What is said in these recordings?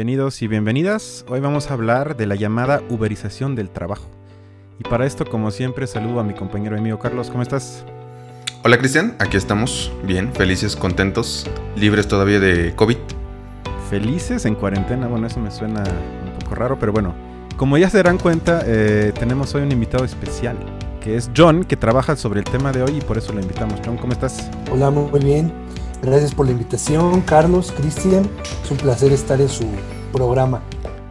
Bienvenidos y bienvenidas. Hoy vamos a hablar de la llamada uberización del trabajo. Y para esto, como siempre, saludo a mi compañero amigo Carlos. ¿Cómo estás? Hola Cristian, aquí estamos, bien, felices, contentos, libres todavía de COVID. Felices en cuarentena, bueno, eso me suena un poco raro, pero bueno, como ya se darán cuenta, eh, tenemos hoy un invitado especial, que es John, que trabaja sobre el tema de hoy y por eso lo invitamos. John, ¿cómo estás? Hola, muy bien. Gracias por la invitación, Carlos, Cristian. Es un placer estar en su programa.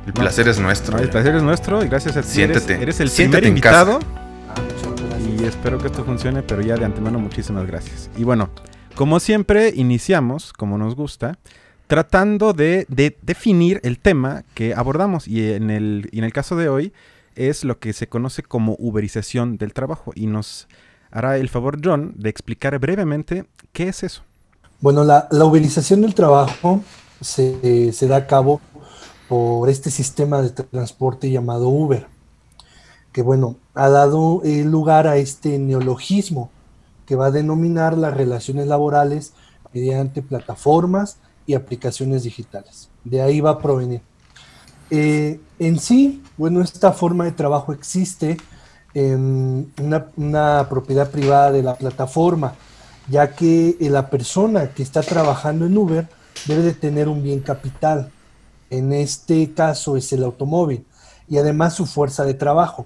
El placer es nuestro. el placer es nuestro y gracias a ti. Siéntete. Eres, el Siéntete primer invitado. Ah, y espero que esto funcione, pero ya de antemano muchísimas gracias. Y bueno, como siempre, iniciamos, como nos gusta, tratando de, de definir el tema que abordamos. Y en, el, y en el caso de hoy es lo que se conoce como uberización del trabajo. Y nos hará el favor John de explicar brevemente qué es eso. Bueno, la, la del trabajo se, se da a cabo por este sistema de transporte llamado Uber, que bueno, ha dado eh, lugar a este neologismo que va a denominar las relaciones laborales mediante plataformas y aplicaciones digitales. De ahí va a provenir. Eh, en sí, bueno, esta forma de trabajo existe en una propiedad privada de la plataforma, ya que eh, la persona que está trabajando en Uber debe de tener un bien capital. En este caso es el automóvil y además su fuerza de trabajo.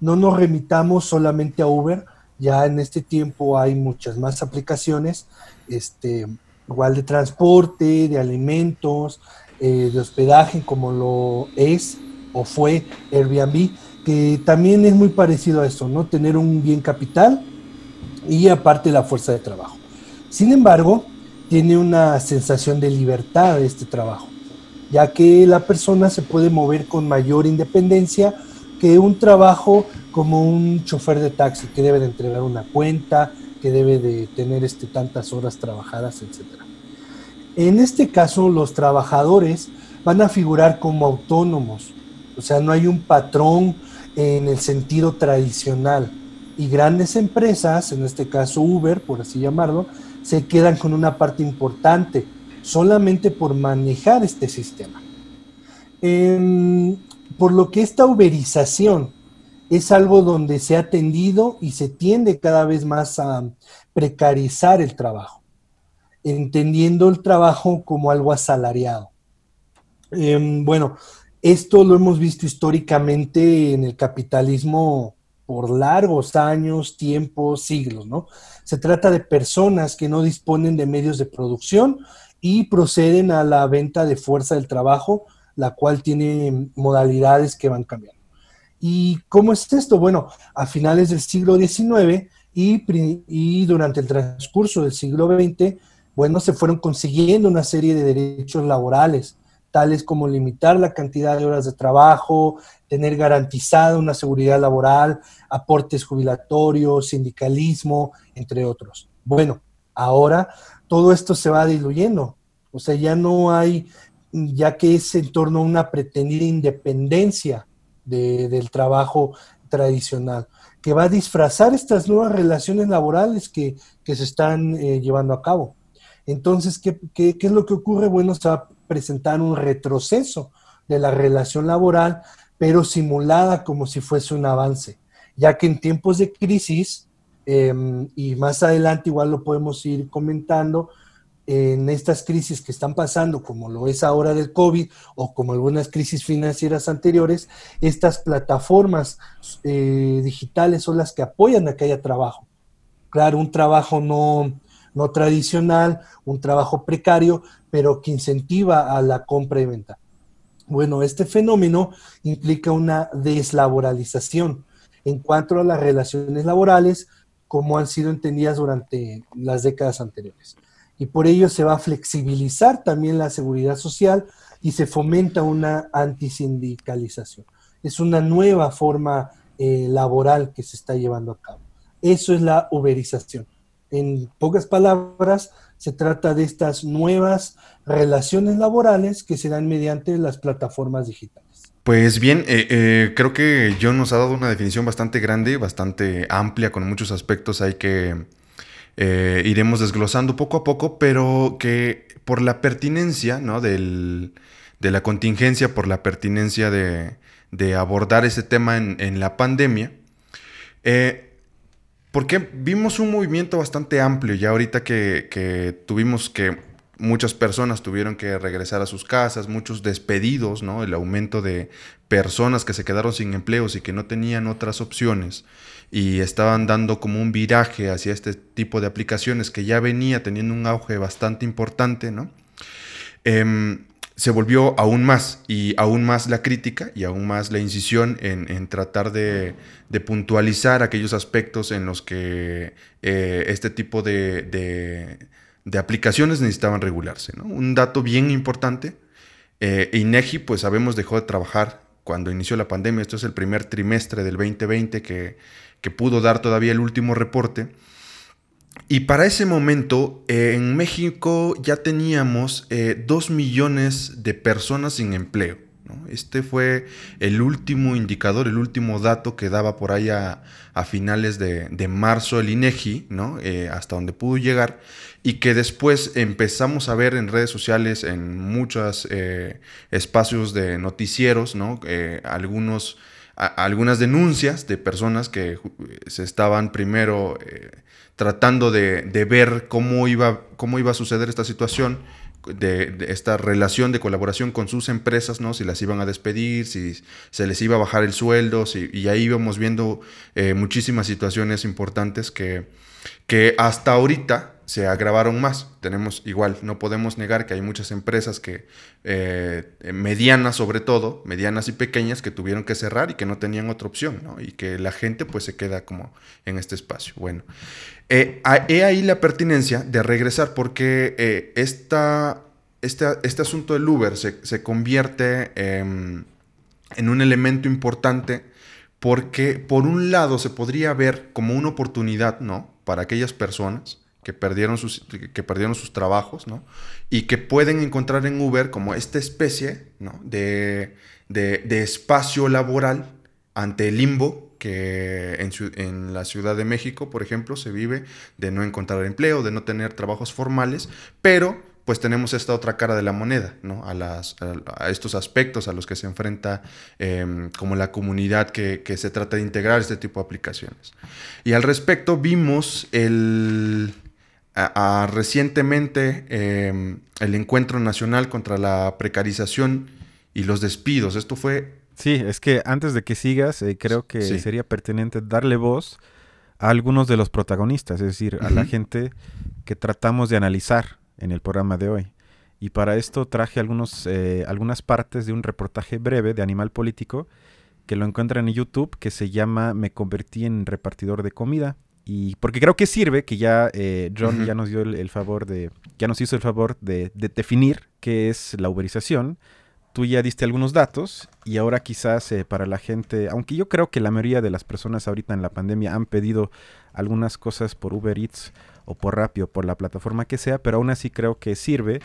No nos remitamos solamente a Uber, ya en este tiempo hay muchas más aplicaciones, este, igual de transporte, de alimentos, eh, de hospedaje, como lo es o fue Airbnb, que también es muy parecido a eso, ¿no? Tener un bien capital y aparte la fuerza de trabajo. Sin embargo, tiene una sensación de libertad este trabajo, ya que la persona se puede mover con mayor independencia que un trabajo como un chofer de taxi que debe de entregar una cuenta, que debe de tener este, tantas horas trabajadas, etc. En este caso, los trabajadores van a figurar como autónomos, o sea, no hay un patrón en el sentido tradicional y grandes empresas, en este caso Uber, por así llamarlo, se quedan con una parte importante solamente por manejar este sistema. Eh, por lo que esta uberización es algo donde se ha tendido y se tiende cada vez más a precarizar el trabajo, entendiendo el trabajo como algo asalariado. Eh, bueno, esto lo hemos visto históricamente en el capitalismo por largos años, tiempos, siglos, ¿no? Se trata de personas que no disponen de medios de producción y proceden a la venta de fuerza del trabajo, la cual tiene modalidades que van cambiando. ¿Y cómo es esto? Bueno, a finales del siglo XIX y, y durante el transcurso del siglo XX, bueno, se fueron consiguiendo una serie de derechos laborales, tales como limitar la cantidad de horas de trabajo, tener garantizada una seguridad laboral, aportes jubilatorios, sindicalismo, entre otros. Bueno, ahora todo esto se va diluyendo, o sea, ya no hay, ya que es en torno a una pretendida independencia de, del trabajo tradicional, que va a disfrazar estas nuevas relaciones laborales que, que se están eh, llevando a cabo. Entonces, ¿qué, ¿qué, qué, es lo que ocurre? Bueno, se va presentar un retroceso de la relación laboral, pero simulada como si fuese un avance, ya que en tiempos de crisis, eh, y más adelante igual lo podemos ir comentando, en estas crisis que están pasando, como lo es ahora del COVID o como algunas crisis financieras anteriores, estas plataformas eh, digitales son las que apoyan a que haya trabajo. Claro, un trabajo no, no tradicional, un trabajo precario, pero que incentiva a la compra y venta. Bueno, este fenómeno implica una deslaboralización en cuanto a las relaciones laborales como han sido entendidas durante las décadas anteriores y por ello se va a flexibilizar también la seguridad social y se fomenta una antisindicalización. Es una nueva forma eh, laboral que se está llevando a cabo. Eso es la uberización. En pocas palabras, se trata de estas nuevas relaciones laborales que se dan mediante las plataformas digitales. Pues bien, eh, eh, creo que John nos ha dado una definición bastante grande, bastante amplia, con muchos aspectos hay que, eh, iremos desglosando poco a poco, pero que por la pertinencia ¿no? del, la contingencia por la pertinencia de, abordar ese tema en, la pandemia. Eh, porque vimos un movimiento bastante amplio ya ahorita que, tuvimos que muchas personas tuvieron que regresar a sus casas, muchos despedidos, ¿no? El aumento de personas que se quedaron sin empleos y que no tenían otras opciones y estaban dando como un viraje hacia este tipo de aplicaciones que ya venía teniendo un auge bastante importante, ¿no? Em, se volvió aún más y aún más la crítica y aún más la incisión en, tratar de, puntualizar aquellos aspectos en los que eh, este tipo de, aplicaciones necesitaban regularse. Un dato bien importante, eh, INEGI pues sabemos dejó de trabajar cuando inició la pandemia, esto es el primer trimestre del 2020 que, que pudo dar todavía el último reporte. Y para ese momento eh, en México ya teníamos eh, dos millones de personas sin empleo. Este fue el último indicador, el último dato que daba por ahí a, finales de, marzo el INEGI, ¿no? Eh, hasta donde pudo llegar, y que después empezamos a ver en redes sociales, en muchos espacios de noticieros, ¿no? algunos, algunas denuncias de personas que se estaban primero tratando de, ver cómo iba, cómo iba a suceder esta situación, de, esta relación de colaboración con sus empresas, ¿no? Si las iban a despedir, si se les iba a bajar el sueldo, y ahí íbamos viendo eh, muchísimas situaciones importantes que, que hasta ahorita se agravaron más. Tenemos igual, no podemos negar que hay muchas empresas que, eh, medianas sobre todo, medianas y pequeñas, que tuvieron que cerrar y que no tenían otra opción, ¿no? Y que la gente pues se queda como en este espacio. Bueno, eh, he ahí la pertinencia de regresar porque eh, esta, este asunto del Uber se, convierte en un elemento importante porque por un lado se podría ver como una oportunidad, ¿no? Para aquellas personas que perdieron sus, que perdieron sus trabajos, ¿no? Y que pueden encontrar en Uber como esta especie, ¿no? De, de, espacio laboral ante el limbo que en, en, la Ciudad de México, por ejemplo, se vive de no encontrar empleo, de no tener trabajos formales, pero pues tenemos esta otra cara de la moneda, ¿no? A, las, a, estos aspectos a los que se enfrenta em, como la comunidad que, se trata de integrar este tipo de aplicaciones. Y al respecto vimos el, recientemente em, el Encuentro Nacional contra la Precarización y los Despidos. Esto fue... Sí, es que antes de que sigas, eh, creo que sería pertinente darle voz a algunos de los protagonistas, es decir, a la gente que tratamos de analizar en el programa de hoy. Y para esto traje algunos, eh, algunas partes de un reportaje breve de Animal Político que lo encuentran en YouTube, que se llama Me convertí en repartidor de comida. Y porque creo que sirve, que ya eh, John ya nos dio el, favor de, ya nos hizo el favor de, definir qué es la uberización. Tú ya diste algunos datos y ahora quizás eh, para la gente, aunque yo creo que la mayoría de las personas ahorita en la pandemia han pedido algunas cosas por Uber Eats o por Rappi o por la plataforma que sea, pero aún así creo que sirve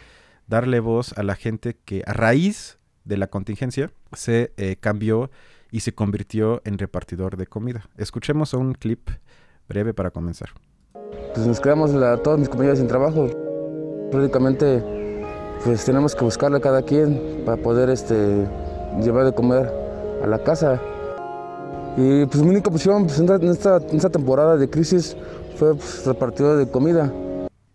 darle voz a la gente que a raíz de la contingencia se eh, cambió y se convirtió en repartidor de comida. Escuchemos un clip breve para comenzar. Pues nos quedamos la, todos mis compañeros sin trabajo. Prácticamente pues tenemos que buscarle a cada quien para poder este, llevar de comer a la casa. Y pues mi única opción pues, en, esta, en esta temporada de crisis fue pues, repartido de comida.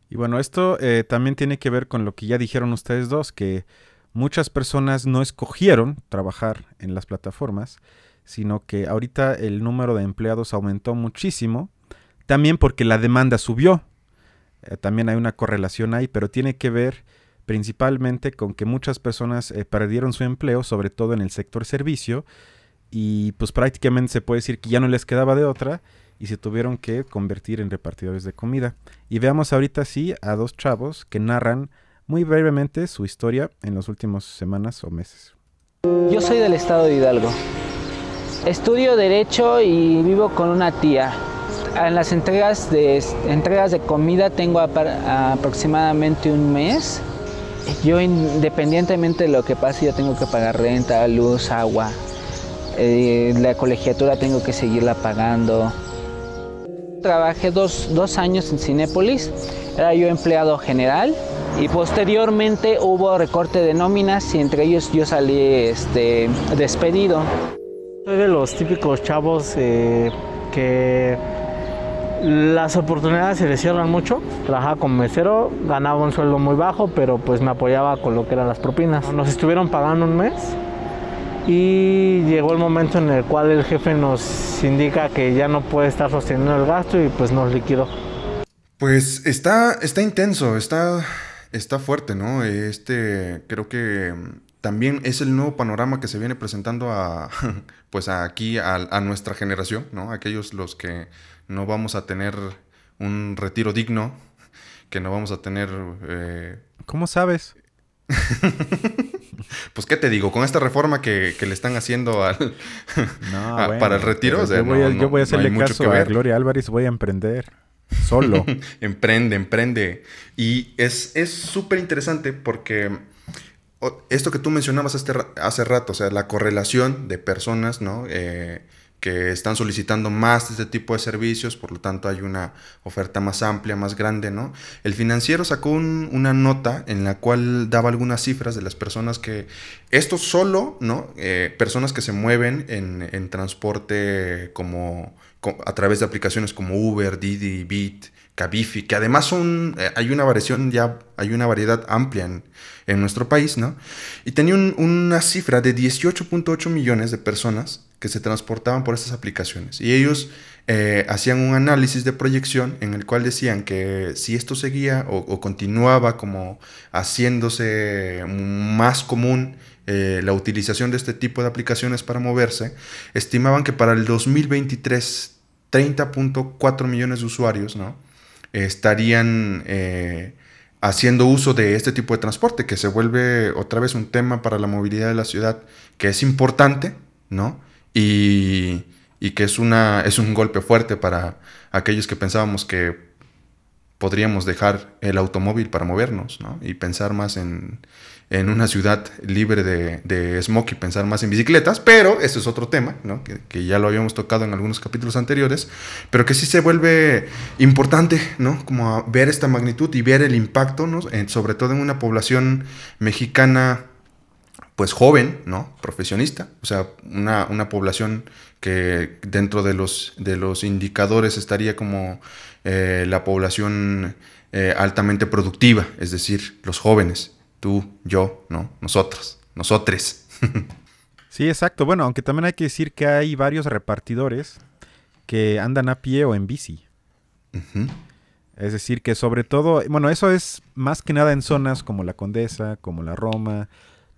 Y bueno, esto eh, también tiene que ver con lo que ya dijeron ustedes dos, que muchas personas no escogieron trabajar en las plataformas, sino que ahorita el número de empleados aumentó muchísimo, también porque la demanda subió. Eh, también hay una correlación ahí, pero tiene que ver principalmente con que muchas personas eh, perdieron su empleo, sobre todo en el sector servicio, y pues prácticamente se puede decir que ya no les quedaba de otra y se tuvieron que convertir en repartidores de comida. Y veamos ahorita sí a dos chavos que narran muy brevemente su historia en las últimas semanas o meses. Yo soy del estado de Hidalgo. Estudio derecho y vivo con una tía. En las entregas de, entregas de comida tengo aproximadamente un mes. Yo independientemente de lo que pase, yo tengo que pagar renta, luz, agua. Eh, la colegiatura tengo que seguirla pagando trabajé dos, años en Cinépolis. Era yo empleado general y posteriormente hubo recorte de nóminas y entre ellos yo salí este, despedido. Soy de los típicos chavos eh, que las oportunidades se les cierran mucho. Trabajaba como mesero, ganaba un sueldo muy bajo, pero pues me apoyaba con lo que eran las propinas. Nos estuvieron pagando un mes y llegó el momento en el cual el jefe nos indica que ya no puede estar sosteniendo el gasto y pues nos liquidó. Pues está, está intenso, está, está fuerte, ¿no? Este, creo que también es el nuevo panorama que se viene presentando a, pues aquí a, a nuestra generación, ¿no? Aquellos los que no vamos a tener un retiro digno, que no vamos a tener... Eh... ¿Cómo sabes? pues qué te digo, con esta reforma que, le están haciendo al, para el retiro, yo, voy a, yo voy a hacerle caso a Gloria Álvarez, voy a emprender solo. emprende, emprende. Y es súper interesante porque esto que tú mencionabas este, hace rato, o sea, la correlación de personas, ¿no? Eh, que están solicitando más de este tipo de servicios, por lo tanto hay una oferta más amplia, más grande, ¿no? El financiero sacó una nota en la cual daba algunas cifras de las personas que, esto solo, ¿no? Eh, personas que se mueven en, transporte como, a través de aplicaciones como Uber, Didi, Bit, Cabify, que además son, eh, hay una variación ya, hay una variedad amplia en, nuestro país, ¿no? Y tenía una cifra de 18.8 millones de personas que se transportaban por estas aplicaciones. Y ellos eh, hacían un análisis de proyección en el cual decían que si esto seguía o, continuaba como haciéndose más común eh, la utilización de este tipo de aplicaciones para moverse, estimaban que para el 2023 30.4 millones de usuarios, estarían eh, haciendo uso de este tipo de transporte, que se vuelve otra vez un tema para la movilidad de la ciudad, que es importante, ¿no? Y, y que es, una, es un golpe fuerte para aquellos que pensábamos que podríamos dejar el automóvil para movernos, ¿no? Y pensar más en, en una ciudad libre de, de, smog y pensar más en bicicletas, pero ese es otro tema, ¿no? que, ya lo habíamos tocado en algunos capítulos anteriores, pero que sí se vuelve importante, ¿no? Como ver esta magnitud y ver el impacto, ¿no? sobre todo en una población mexicana, pues joven, ¿no? Profesionista, o sea, una, una población que dentro de los, de los indicadores estaría como eh, la población eh, altamente productiva, es decir, los jóvenes tú, yo, ¿no? Nosotros, nosotres. sí, exacto. Bueno, aunque también hay que decir que hay varios repartidores que andan a pie o en bici. Es decir, que sobre todo, bueno, eso es más que nada en zonas como la Condesa, como la Roma,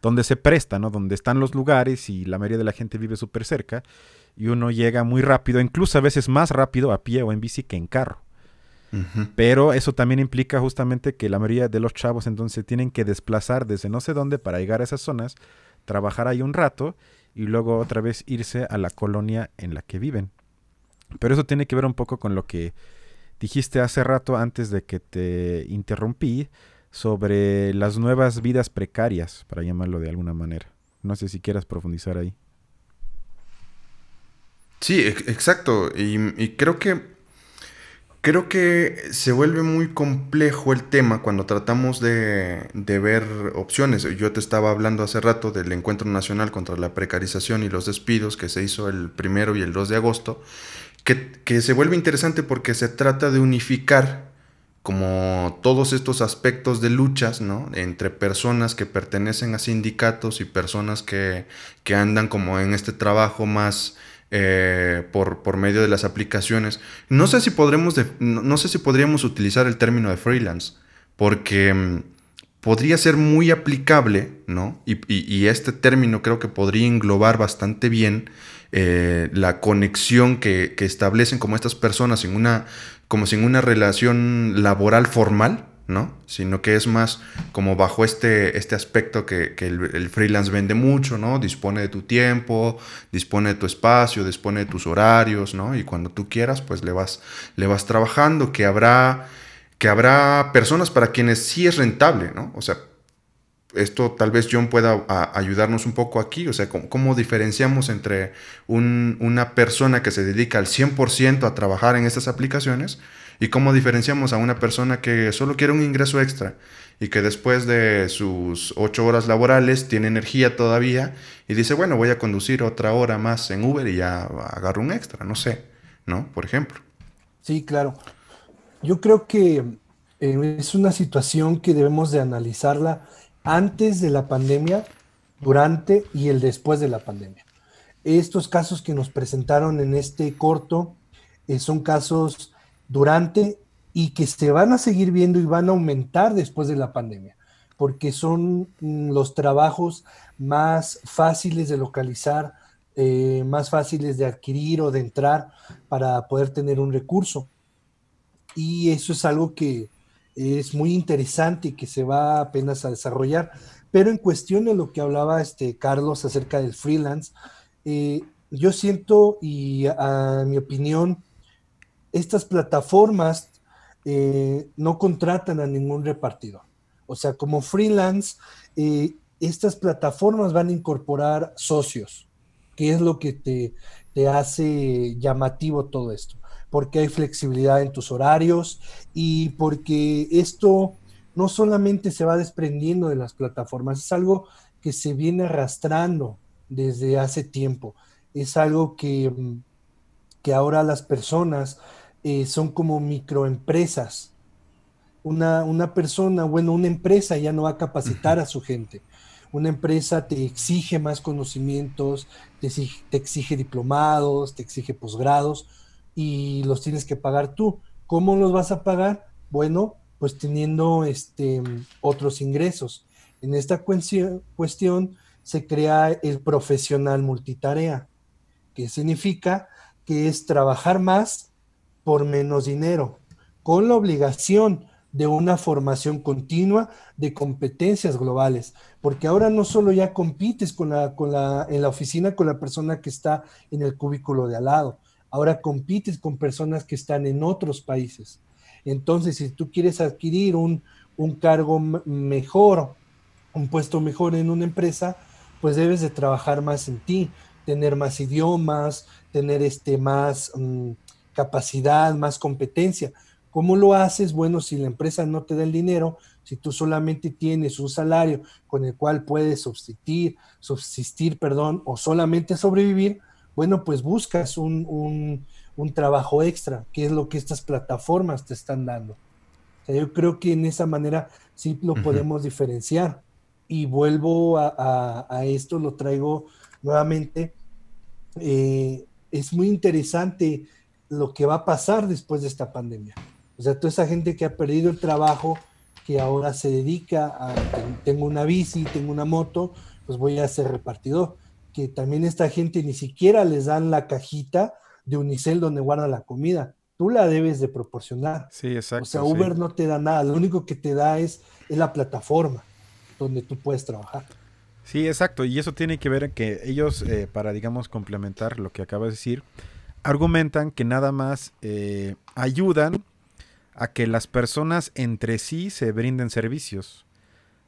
donde se presta, ¿no? Donde están los lugares y la mayoría de la gente vive súper cerca y uno llega muy rápido, incluso a veces más rápido a pie o en bici que en carro. Pero eso también implica justamente que la mayoría de los chavos entonces tienen que desplazar desde no sé dónde para llegar a esas zonas, trabajar ahí un rato y luego otra vez irse a la colonia en la que viven. Pero eso tiene que ver un poco con lo que dijiste hace rato antes de que te interrumpí sobre las nuevas vidas precarias, para llamarlo de alguna manera. No sé si quieras profundizar ahí. Sí, exacto. y creo que Creo que se vuelve muy complejo el tema cuando tratamos de, ver opciones. Yo te estaba hablando hace rato del Encuentro Nacional contra la Precarización y los Despidos que se hizo el primero y el 2 de agosto, que, que se vuelve interesante porque se trata de unificar como todos estos aspectos de luchas, ¿no? Entre personas que pertenecen a sindicatos y personas que, que andan como en este trabajo más eh, por, por, medio de las aplicaciones. No sé si podremos no, sé si podríamos utilizar el término de freelance, porque mm, podría ser muy aplicable, ¿no? Y, este término creo que podría englobar bastante bien eh, la conexión que, que, establecen como estas personas en una, como sin una relación laboral formal, ¿no? Sino que es más como bajo este, este aspecto que, el, freelance vende mucho, ¿no? Dispone de tu tiempo, dispone de tu espacio, dispone de tus horarios, ¿no? Y cuando tú quieras, pues le vas, le vas trabajando, que habrá, que habrá personas para quienes sí es rentable, ¿no? O sea, esto tal vez John pueda ayudarnos un poco aquí, o sea, cómo, diferenciamos entre una persona que se dedica al 100% a trabajar en estas aplicaciones ¿Y cómo diferenciamos a una persona que solo quiere un ingreso extra y que después de sus ocho horas laborales tiene energía todavía y dice, bueno, voy a conducir otra hora más en Uber y ya agarro un extra, no sé, ¿no? Por ejemplo. Sí, claro. Yo creo que eh, es una situación que debemos de analizarla antes de la pandemia, durante y el después de la pandemia. Estos casos que nos presentaron en este corto eh, son casos durante y que se van a seguir viendo y van a aumentar después de la pandemia, porque son mm, los trabajos más fáciles de localizar, eh, más fáciles de adquirir o de entrar para poder tener un recurso. Y eso es algo que es muy interesante y que se va apenas a desarrollar. Pero en cuestión de lo que hablaba este Carlos acerca del freelance, eh, yo siento y a mi opinión, estas plataformas eh, no contratan a ningún repartidor. O sea, como freelance, eh, estas plataformas van a incorporar socios, que es lo que te, te hace llamativo todo esto, porque hay flexibilidad en tus horarios y porque esto no solamente se va desprendiendo de las plataformas, es algo que se viene arrastrando desde hace tiempo. Es algo que, que ahora las personas eh, son como microempresas. Una, una, persona, bueno, una empresa ya no va a capacitar a su gente. Una empresa te exige más conocimientos, te exige, diplomados, te exige posgrados y los tienes que pagar tú. ¿Cómo los vas a pagar? Bueno, pues teniendo este, otros ingresos. En esta cuestión, se crea el profesional multitarea, que significa que es trabajar más por menos dinero, con la obligación de una formación continua de competencias globales, porque ahora no solo ya compites con la, con la, en la oficina con la persona que está en el cubículo de al lado, ahora compites con personas que están en otros países. Entonces, si tú quieres adquirir un, un cargo mejor, un puesto mejor en una empresa, pues debes de trabajar más en ti, tener más idiomas, tener este más... Mm, capacidad, más competencia. ¿Cómo lo haces? Bueno, si la empresa no te da el dinero, si tú solamente tienes un salario con el cual puedes subsistir, subsistir, perdón, o solamente sobrevivir, bueno, pues buscas un, trabajo extra, que es lo que estas plataformas te están dando. yo creo que en esa manera sí lo podemos diferenciar. Y vuelvo a, esto, lo traigo nuevamente. Eh, es muy interesante lo que va a pasar después de esta pandemia. O sea, toda esa gente que ha perdido el trabajo, que ahora se dedica a, tengo una bici, tengo una moto, pues voy a ser repartidor. Que también esta gente ni siquiera les dan la cajita de Unicel donde guarda la comida. Tú la debes de proporcionar. Sí, exacto. O sea, Uber no te da nada, lo único que te da es, es la plataforma donde tú puedes trabajar. Sí, exacto. Y eso tiene que ver que ellos, eh, para, digamos, complementar lo que acabas de decir, argumentan que nada más eh, ayudan a que las personas entre sí se brinden servicios.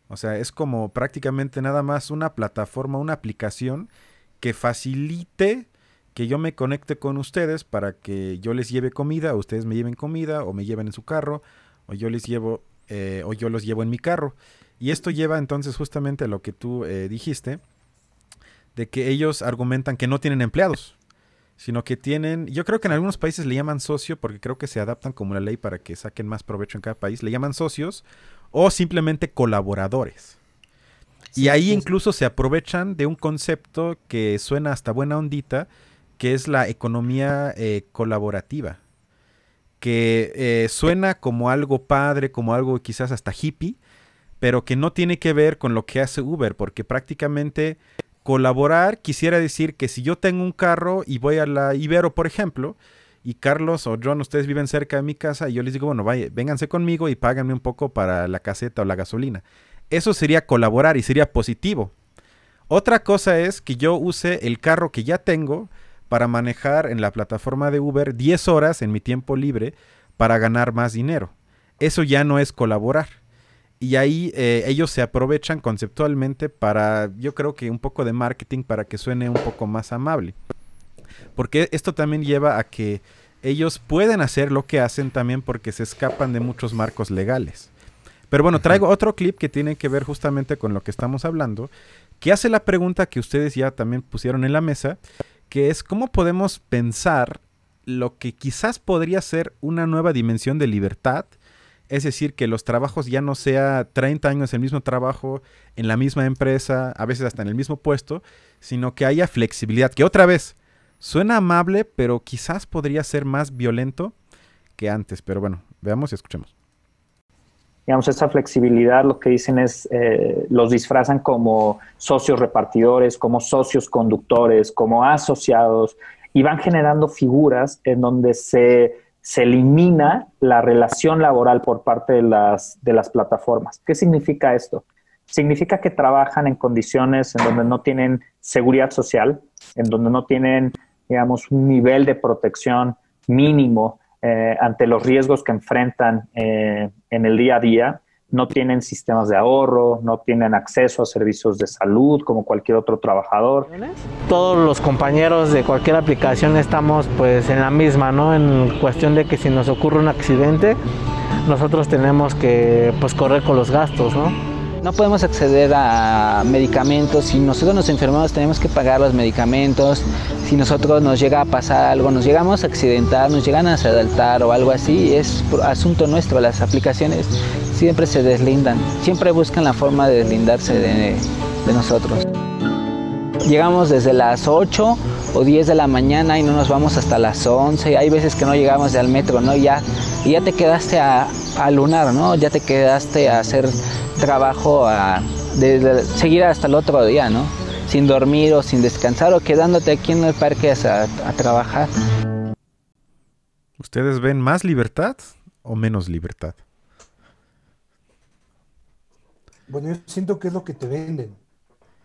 O sea, es como prácticamente nada más una plataforma, una aplicación que facilite que yo me conecte con ustedes para que yo les lleve comida, o ustedes me lleven comida, o me lleven en su carro, o yo les llevo, eh, o yo los llevo en mi carro. Y esto lleva entonces justamente a lo que tú eh, dijiste, de que ellos argumentan que no tienen empleados sino que tienen, yo creo que en algunos países le llaman socio porque creo que se adaptan como la ley para que saquen más provecho en cada país, le llaman socios o simplemente colaboradores. y ahí incluso se aprovechan de un concepto que suena hasta buena ondita, que es la economía eh, colaborativa, que eh, suena como algo padre, como algo quizás hasta hippie, pero que no tiene que ver con lo que hace Uber, porque prácticamente Colaborar quisiera decir que si yo tengo un carro y voy a la Ibero, por ejemplo, y Carlos o John, ustedes viven cerca de mi casa, y yo les digo, bueno, vaya, vénganse conmigo y páganme un poco para la caseta o la gasolina. Eso sería colaborar y sería positivo. Otra cosa es que yo use el carro que ya tengo para manejar en la plataforma de Uber 10 horas en mi tiempo libre para ganar más dinero. Eso ya no es colaborar. Y ahí eh, ellos se aprovechan conceptualmente para, yo creo que un poco de marketing para que suene un poco más amable. Porque esto también lleva a que ellos pueden hacer lo que hacen también porque se escapan de muchos marcos legales. Pero bueno, traigo otro clip que tiene que ver justamente con lo que estamos hablando, que hace la pregunta que ustedes ya también pusieron en la mesa, que es cómo podemos pensar lo que quizás podría ser una nueva dimensión de libertad, es decir, que los trabajos ya no sea 30 años el mismo trabajo en la misma empresa, a veces hasta en el mismo puesto, sino que haya flexibilidad, que otra vez suena amable, pero quizás podría ser más violento que antes. Pero bueno, veamos y escuchemos digamos, esa flexibilidad lo que dicen es, eh, los disfrazan como socios repartidores, como socios conductores, como asociados, y van generando figuras en donde se, se elimina la relación laboral por parte de las, de las plataformas. ¿Qué significa esto? Significa que trabajan en condiciones en donde no tienen seguridad social, en donde no tienen, digamos, un nivel de protección mínimo eh, ante los riesgos que enfrentan eh, en el día a día, no tienen sistemas de ahorro, no tienen acceso a servicios de salud como cualquier otro trabajador. Todos los compañeros de cualquier aplicación estamos pues en la misma, ¿no? En cuestión de que si nos ocurre un accidente, nosotros tenemos que pues correr con los gastos, ¿no? No podemos acceder a medicamentos. Si nosotros nos enfermamos, tenemos que pagar los medicamentos. Si nosotros nos llega a pasar algo, nos llegamos a accidentar, nos llegan a asaltar o algo así, es asunto nuestro. Las aplicaciones siempre se deslindan, siempre buscan la forma de deslindarse de, nosotros. Llegamos desde las 8 o 10 de la mañana y no nos vamos hasta las 11. Hay veces que no llegamos al metro, ¿no? Ya, y ya te quedaste a, a lunar, ¿no? Ya te quedaste a hacer trabajo a, de, seguir hasta el otro día, ¿no? Sin dormir o sin descansar o quedándote aquí en el parque a, a trabajar. ¿Ustedes ven más libertad o menos libertad? Bueno, yo siento que es lo que te venden.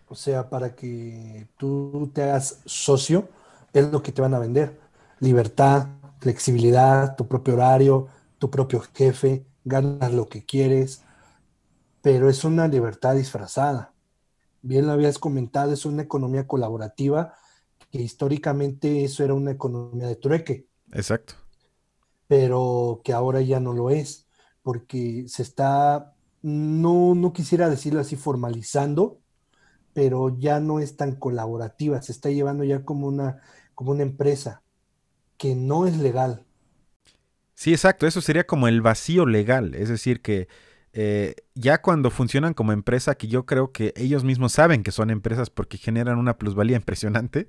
O sea, para que tú te hagas socio, es lo que te van a vender. Libertad, flexibilidad, tu propio horario, tu propio jefe, ganas lo que quieres, pero es una libertad disfrazada. Bien lo habías comentado, es una economía colaborativa que históricamente eso era una economía de trueque. Exacto. Pero que ahora ya no lo es, porque se está, no, no quisiera decirlo así, formalizando, pero ya no es tan colaborativa, se está llevando ya como una, como una empresa que no es legal. Sí, exacto, eso sería como el vacío legal, es decir, que eh, ya cuando funcionan como empresa, que yo creo que ellos mismos saben que son empresas porque generan una plusvalía impresionante,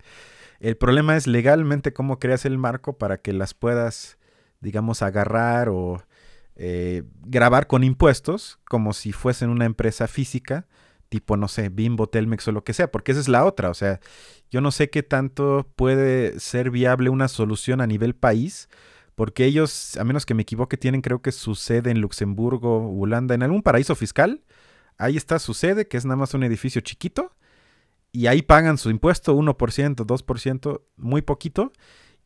el problema es legalmente cómo creas el marco para que las puedas, digamos, agarrar o eh, grabar con impuestos, como si fuesen una empresa física, tipo, no sé, Bimbo, Telmex o lo que sea, porque esa es la otra, o sea, yo no sé qué tanto puede ser viable una solución a nivel país porque ellos, a menos que me equivoque, tienen creo que su sede en Luxemburgo, Holanda, en algún paraíso fiscal. Ahí está su sede, que es nada más un edificio chiquito, y ahí pagan su impuesto 1%, 2%, muy poquito,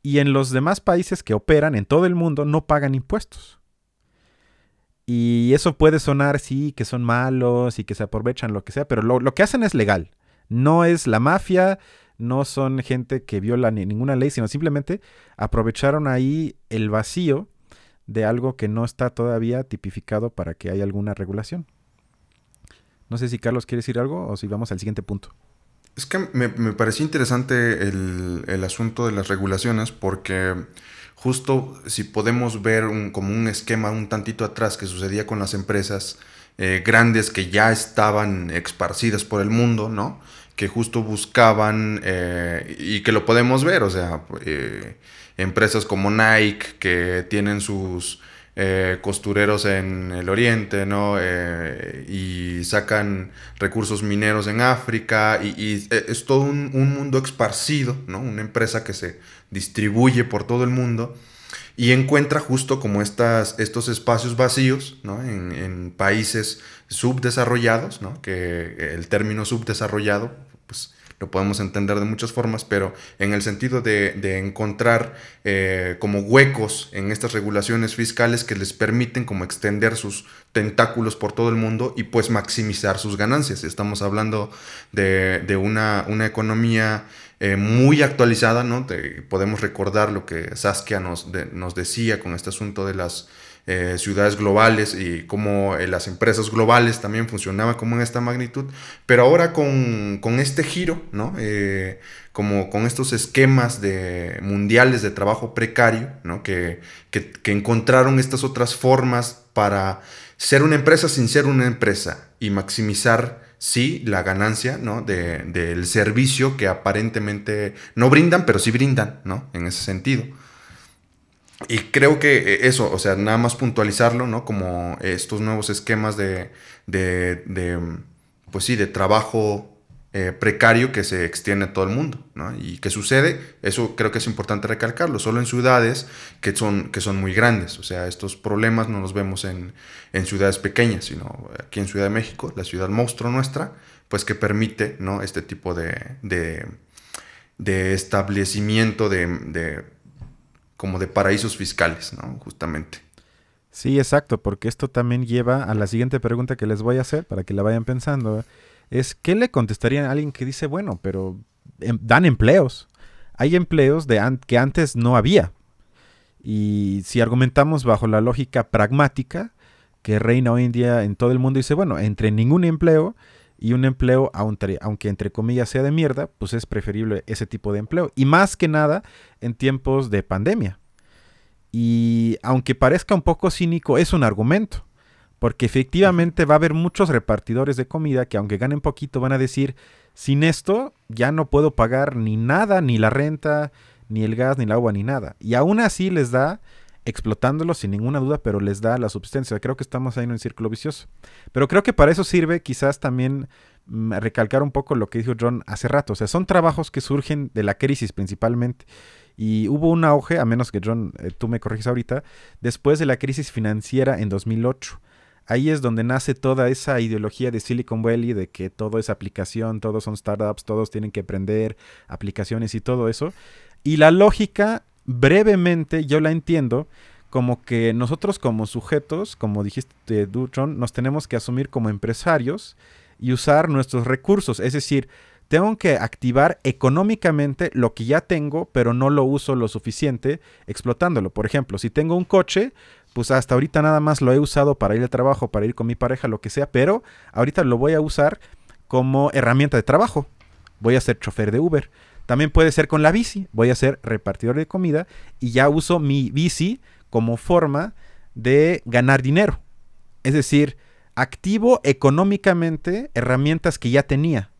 y en los demás países que operan en todo el mundo no pagan impuestos. Y eso puede sonar, sí, que son malos y que se aprovechan, lo que sea, pero lo, que hacen es legal. No es la mafia, no son gente que viola ni ninguna ley, sino simplemente aprovecharon ahí el vacío de algo que no está todavía tipificado para que haya alguna regulación. No sé si Carlos quiere decir algo o si vamos al siguiente punto. Es que me, pareció interesante el, asunto de las regulaciones porque justo si podemos ver como un esquema un tantito atrás que sucedía con las empresas eh, grandes que ya estaban esparcidas por el mundo, ¿no? que justo buscaban, eh, y que lo podemos ver, o sea, eh, empresas como Nike que tienen sus eh, costureros en el oriente, ¿no? y sacan recursos mineros en África, y, es todo un, mundo esparcido, ¿no? Una empresa que se distribuye por todo el mundo y encuentra justo como estas, estos espacios vacíos ¿no? en, en, países subdesarrollados, ¿no? que el término subdesarrollado pues lo podemos entender de muchas formas, pero en el sentido de, encontrar eh, como huecos en estas regulaciones fiscales que les permiten como extender sus tentáculos por todo el mundo y pues maximizar sus ganancias. Estamos hablando de, una, una, economía eh, muy actualizada, ¿no? podemos recordar lo que Saskia nos, decía con este asunto de las eh, ciudades globales y cómo eh, las empresas globales también funcionaban como en esta magnitud, pero ahora con, este giro, ¿no? como con estos esquemas de, mundiales de trabajo precario, ¿no? que, que encontraron estas otras formas para ser una empresa sin ser una empresa y maximizar sí la ganancia ¿no? de, del servicio que aparentemente no brindan, pero sí brindan, ¿no? En ese sentido. Y creo que eh, eso, o sea, nada más puntualizarlo, ¿no? Como estos nuevos esquemas de, de, de pues sí, de trabajo eh, precario que se extiende a todo el mundo. ¿no? ¿Y qué sucede? Eso creo que es importante recalcarlo, solo en ciudades que son, que son muy grandes. O sea, estos problemas no los vemos en, en ciudades pequeñas, sino aquí en Ciudad de México, la ciudad monstruo nuestra, pues que permite ¿no? este tipo de, de, de establecimiento de, de, como de paraísos fiscales, ¿no? justamente. Sí, exacto, porque esto también lleva a la siguiente pregunta que les voy a hacer para que la vayan pensando es ¿qué le contestarían a alguien que dice, bueno, pero em, dan empleos? Hay empleos que antes no había. Y si argumentamos bajo la lógica pragmática que reina hoy en día en todo el mundo, dice, bueno, entre ningún empleo y un empleo, aunque entre comillas sea de mierda, pues es preferible ese tipo de empleo. Y más que nada en tiempos de pandemia. Y aunque parezca un poco cínico, es un argumento. Porque efectivamente va a haber muchos repartidores de comida que aunque ganen poquito van a decir, sin esto ya no puedo pagar ni nada, ni la renta, ni el gas, ni el agua, ni nada. Y aún así les da, explotándolo sin ninguna duda, pero les da la subsistencia. Creo que estamos ahí en un círculo vicioso. Pero creo que para eso sirve quizás también mm, recalcar un poco lo que dijo John hace rato. O sea, son trabajos que surgen de la crisis principalmente. Y hubo un auge, a menos que John, eh, tú me corriges ahorita, después de la crisis financiera en 2008 ahí es donde nace toda esa ideología de Silicon Valley de que todo es aplicación, todos son startups, todos tienen que aprender aplicaciones y todo eso. Y la lógica, brevemente, yo la entiendo como que nosotros como sujetos, como dijiste Dutron, nos tenemos que asumir como empresarios y usar nuestros recursos. Es decir, tengo que activar económicamente lo que ya tengo, pero no lo uso lo suficiente explotándolo. Por ejemplo, si tengo un coche, pues hasta ahorita nada más lo he usado para ir al trabajo, para ir con mi pareja, lo que sea, pero ahorita lo voy a usar como herramienta de trabajo. Voy a ser chofer de Uber. También puede ser con la bici. Voy a ser repartidor de comida y ya uso mi bici como forma de ganar dinero. Es decir, activo económicamente herramientas que ya tenía.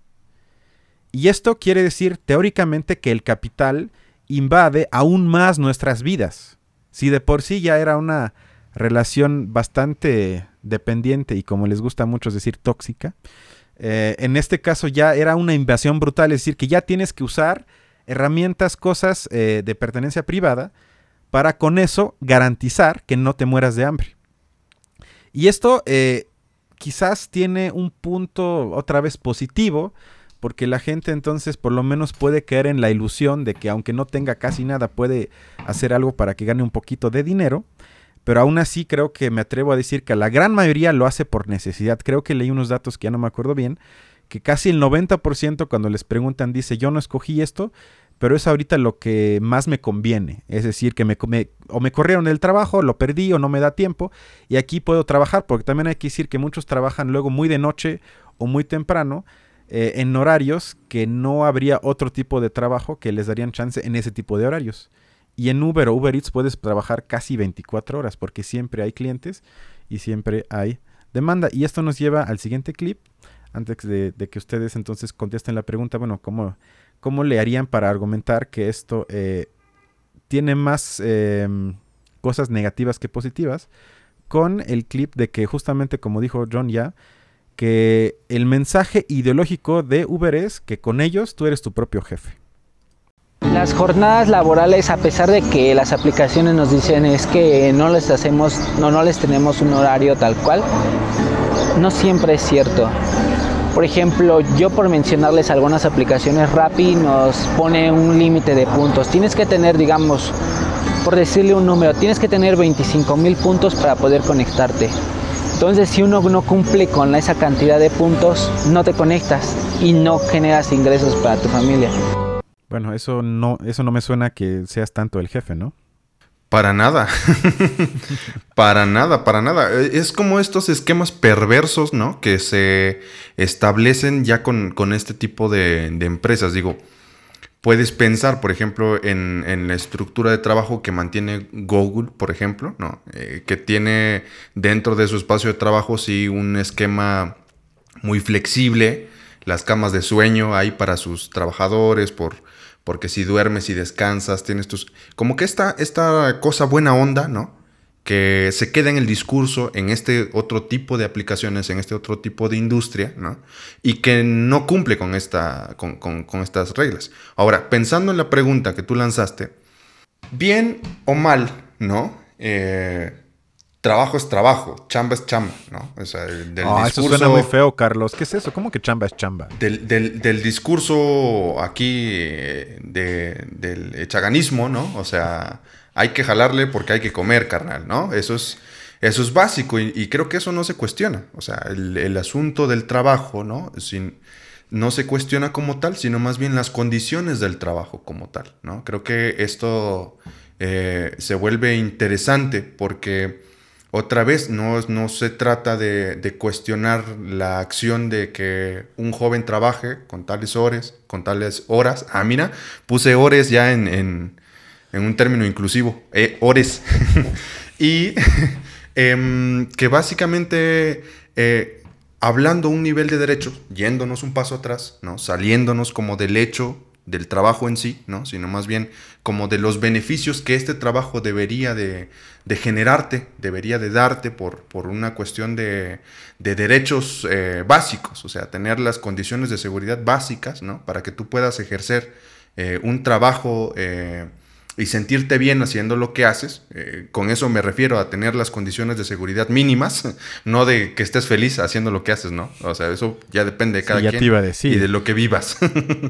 Y esto quiere decir teóricamente que el capital invade aún más nuestras vidas. Si de por sí ya era una relación bastante dependiente y como les gusta a muchos decir tóxica, eh, en este caso ya era una invasión brutal, es decir, que ya tienes que usar herramientas, cosas eh, de pertenencia privada para con eso garantizar que no te mueras de hambre. Y esto eh, quizás tiene un punto otra vez positivo, porque la gente entonces por lo menos puede caer en la ilusión de que aunque no tenga casi nada puede hacer algo para que gane un poquito de dinero, pero aún así creo que me atrevo a decir que la gran mayoría lo hace por necesidad. Creo que leí unos datos que ya no me acuerdo bien, que casi el 90% cuando les preguntan dice yo no escogí esto, pero es ahorita lo que más me conviene. Es decir, que me, o me corrieron el trabajo, lo perdí o no me da tiempo, y aquí puedo trabajar, porque también hay que decir que muchos trabajan luego muy de noche o muy temprano, eh, en horarios que no habría otro tipo de trabajo que les darían chance en ese tipo de horarios. Y en Uber o Uber Eats puedes trabajar casi 24 horas porque siempre hay clientes y siempre hay demanda. Y esto nos lleva al siguiente clip. Antes de, que ustedes entonces contesten la pregunta, bueno, ¿cómo, cómo le harían para argumentar que esto eh, tiene más em, cosas negativas que positivas? Con el clip de que justamente como dijo John ya, que el mensaje ideológico de Uber es que con ellos tú eres tu propio jefe. Las jornadas laborales, a pesar de que las aplicaciones nos dicen es que no les hacemos, no, no les tenemos un horario tal cual, no siempre es cierto. Por ejemplo, yo por mencionarles algunas aplicaciones, Rappi nos pone un límite de puntos. Tienes que tener, digamos, por decirle un número, tienes que tener 25 mil puntos para poder conectarte. Entonces, si uno no cumple con esa cantidad de puntos, no te conectas y no generas ingresos para tu familia. Bueno, eso no, eso no me suena que seas tanto el jefe, ¿no? Para nada. para nada, para nada. E, es como estos esquemas perversos, ¿no? Que se establecen ya con, este tipo de, empresas. Digo, puedes pensar, por ejemplo, en, la estructura de trabajo que mantiene Google, por ejemplo, ¿no? Eh, que tiene dentro de su espacio de trabajo, sí, un esquema muy flexible. Las camas de sueño ahí para sus trabajadores, por porque si duermes y descansas, tienes tus... Como que esta, esta cosa buena onda, ¿no? Que se queda en el discurso, en este otro tipo de aplicaciones, en este otro tipo de industria, ¿no? Y que no cumple con, esta, con, con estas reglas. Ahora, pensando en la pregunta que tú lanzaste, bien o mal, ¿no? Eh, trabajo es trabajo, chamba es chamba, ¿no? O sea, del discurso, eso suena muy feo, Carlos. ¿Qué es eso? ¿Cómo que chamba es chamba? Del, discurso aquí eh, del chaganismo, ¿no? O sea, hay que jalarle porque hay que comer, carnal, ¿no? Eso es, eso es básico y, creo que eso no se cuestiona. O sea, el, asunto del trabajo, ¿no? Sin, no se cuestiona como tal, sino más bien las condiciones del trabajo como tal, ¿no? Creo que esto eh, se vuelve interesante porque otra vez, no, no se trata de, cuestionar la acción de que un joven trabaje con tales horas, con tales horas. Ah, mira, puse horas ya en, un término inclusivo, eh, horas. y em, que básicamente, eh, hablando un nivel de derechos, yéndonos un paso atrás, ¿no? saliéndonos como del hecho del trabajo en sí, ¿no? sino más bien como de los beneficios que este trabajo debería de, generarte, debería de darte por, por una cuestión de, derechos eh, básicos, o sea, tener las condiciones de seguridad básicas ¿no? para que tú puedas ejercer eh, un trabajo eh, y sentirte bien haciendo lo que haces. Eh, con eso me refiero a tener las condiciones de seguridad mínimas, no de que estés feliz haciendo lo que haces, ¿no? O sea, eso ya depende de cada quien y de lo que vivas,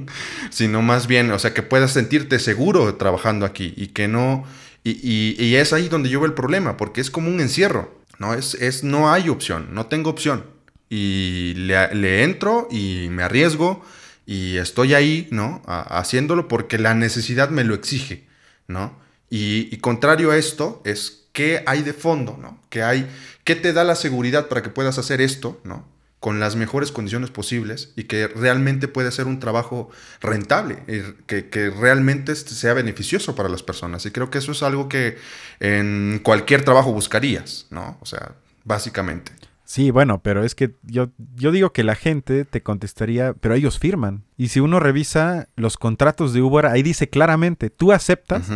sino más bien, o sea, que puedas sentirte seguro trabajando aquí y que no... Y, es ahí donde yo veo el problema, porque es como un encierro, ¿no? Es, es no hay opción, no tengo opción. Y le, entro y me arriesgo y estoy ahí, ¿no? haciéndolo porque la necesidad me lo exige. ¿No? Y, contrario a esto es qué hay de fondo, ¿no? ¿Qué, hay, ¿Qué te da la seguridad para que puedas hacer esto, ¿no? Con las mejores condiciones posibles y que realmente puede ser un trabajo rentable, que, que realmente sea beneficioso para las personas. Y creo que eso es algo que en cualquier trabajo buscarías, ¿no? O sea, básicamente. Sí, bueno, pero es que yo, yo digo que la gente te contestaría, pero ellos firman. Y si uno revisa los contratos de Uber, ahí dice claramente, tú aceptas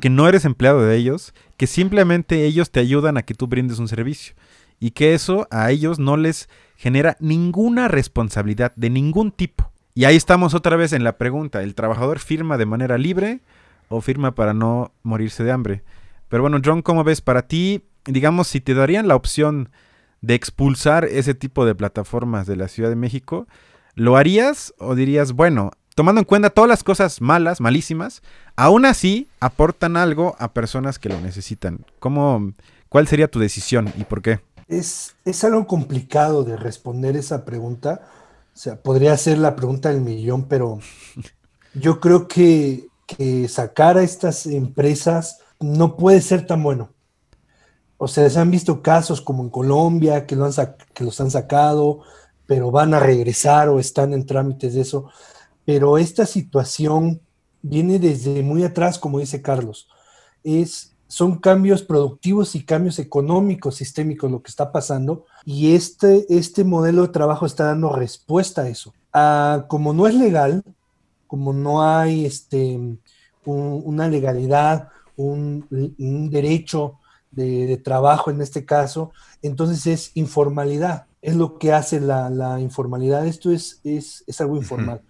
que no eres empleado de ellos, que simplemente ellos te ayudan a que tú brindes un servicio. Y que eso a ellos no les genera ninguna responsabilidad de ningún tipo. Y ahí estamos otra vez en la pregunta, ¿el trabajador firma de manera libre o firma para no morirse de hambre? Pero bueno, John, ¿cómo ves? Para ti, digamos, si te darían la opción de expulsar ese tipo de plataformas de la Ciudad de México, ¿lo harías o dirías, bueno, tomando en cuenta todas las cosas malas, malísimas, aún así aportan algo a personas que lo necesitan? ¿Cómo, ¿Cuál sería tu decisión y por qué? Es, es algo complicado de responder esa pregunta. O sea, podría ser la pregunta del millón, pero yo creo que, que sacar a estas empresas no puede ser tan bueno o sea, se han visto casos como en Colombia que, han que los han sacado, pero van a regresar o están en trámites de eso. Pero esta situación viene desde muy atrás, como dice Carlos. Es, son cambios productivos y cambios económicos, sistémicos, lo que está pasando. Y este, este modelo de trabajo está dando respuesta a eso. Ah, como no es legal, como no hay este, una legalidad, un derecho de, trabajo en este caso, entonces es informalidad, es lo que hace la, informalidad, esto es, es, algo informal.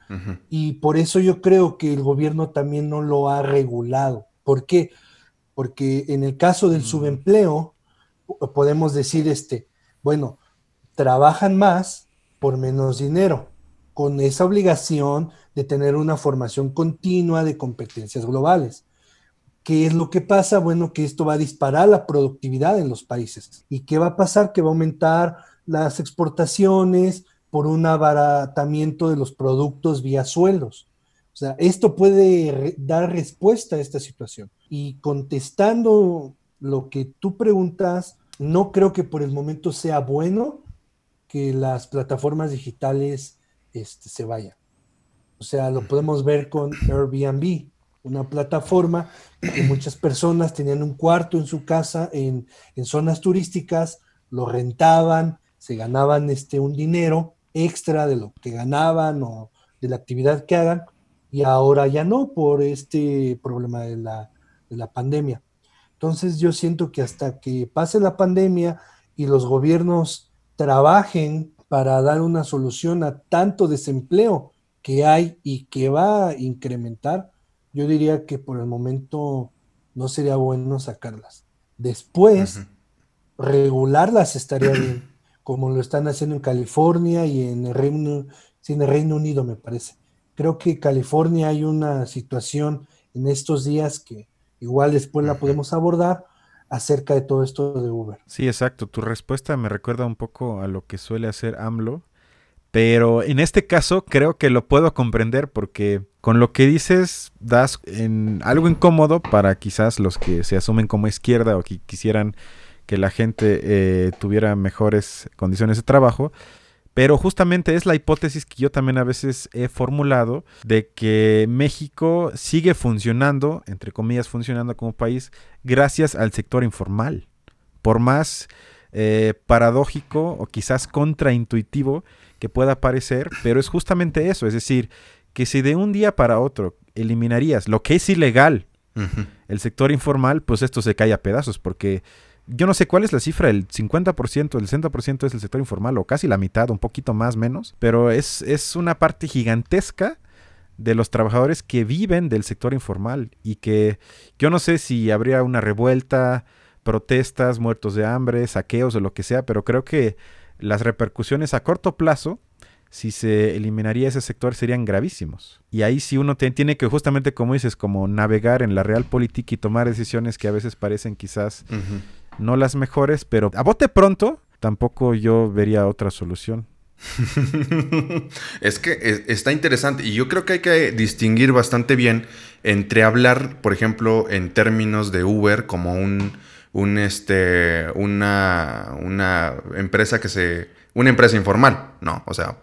Y por eso yo creo que el gobierno también no lo ha regulado. ¿Por qué? Porque en el caso del mm. subempleo, podemos decir, este, bueno, trabajan más por menos dinero, con esa obligación de tener una formación continua de competencias globales. ¿Qué es lo que pasa? Bueno, que esto va a disparar la productividad en los países. ¿Y qué va a pasar? Que va a aumentar las exportaciones por un abaratamiento de los productos vía sueldos. O sea, esto puede dar respuesta a esta situación. Y contestando lo que tú preguntas, no creo que por el momento sea bueno que las plataformas digitales este, se vayan. O sea, lo podemos ver con Airbnb, una plataforma que muchas personas tenían un cuarto en su casa en, zonas turísticas, lo rentaban, se ganaban este, un dinero extra de lo que ganaban o de la actividad que hagan, y ahora ya no por este problema de la, de la pandemia. Entonces yo siento que hasta que pase la pandemia y los gobiernos trabajen para dar una solución a tanto desempleo que hay y que va a incrementar, yo diría que por el momento no sería bueno sacarlas. Después, regularlas estaría bien, como lo están haciendo en California y en el Reino, en el Reino Unido, me parece. Creo que en California hay una situación en estos días que igual después la podemos abordar acerca de todo esto de Uber. Sí, exacto. Tu respuesta me recuerda un poco a lo que suele hacer AMLO pero en este caso creo que lo puedo comprender porque con lo que dices das en algo incómodo para quizás los que se asumen como izquierda o que quisieran que la gente eh, tuviera mejores condiciones de trabajo. Pero justamente es la hipótesis que yo también a veces he formulado de que México sigue funcionando, entre comillas, funcionando como país, gracias al sector informal. Por más eh, paradójico o quizás contraintuitivo que pueda parecer, pero es justamente eso, es decir, que si de un día para otro eliminarías lo que es ilegal, el sector informal, pues esto se cae a pedazos, porque yo no sé cuál es la cifra, el 50%, el 60% es el sector informal, o casi la mitad, un poquito más, menos, pero es, es una parte gigantesca de los trabajadores que viven del sector informal y que yo no sé si habría una revuelta, protestas, muertos de hambre, saqueos o lo que sea, pero creo que las repercusiones a corto plazo, si se eliminaría ese sector, serían gravísimos. Y ahí sí uno tiene que justamente, como dices, como navegar en la real política y tomar decisiones que a veces parecen quizás no las mejores, pero a bote pronto tampoco yo vería otra solución. es que está interesante y yo creo que hay que distinguir bastante bien entre hablar, por ejemplo, en términos de Uber como un un, este, una, una empresa que se... Una empresa informal, ¿no? O sea,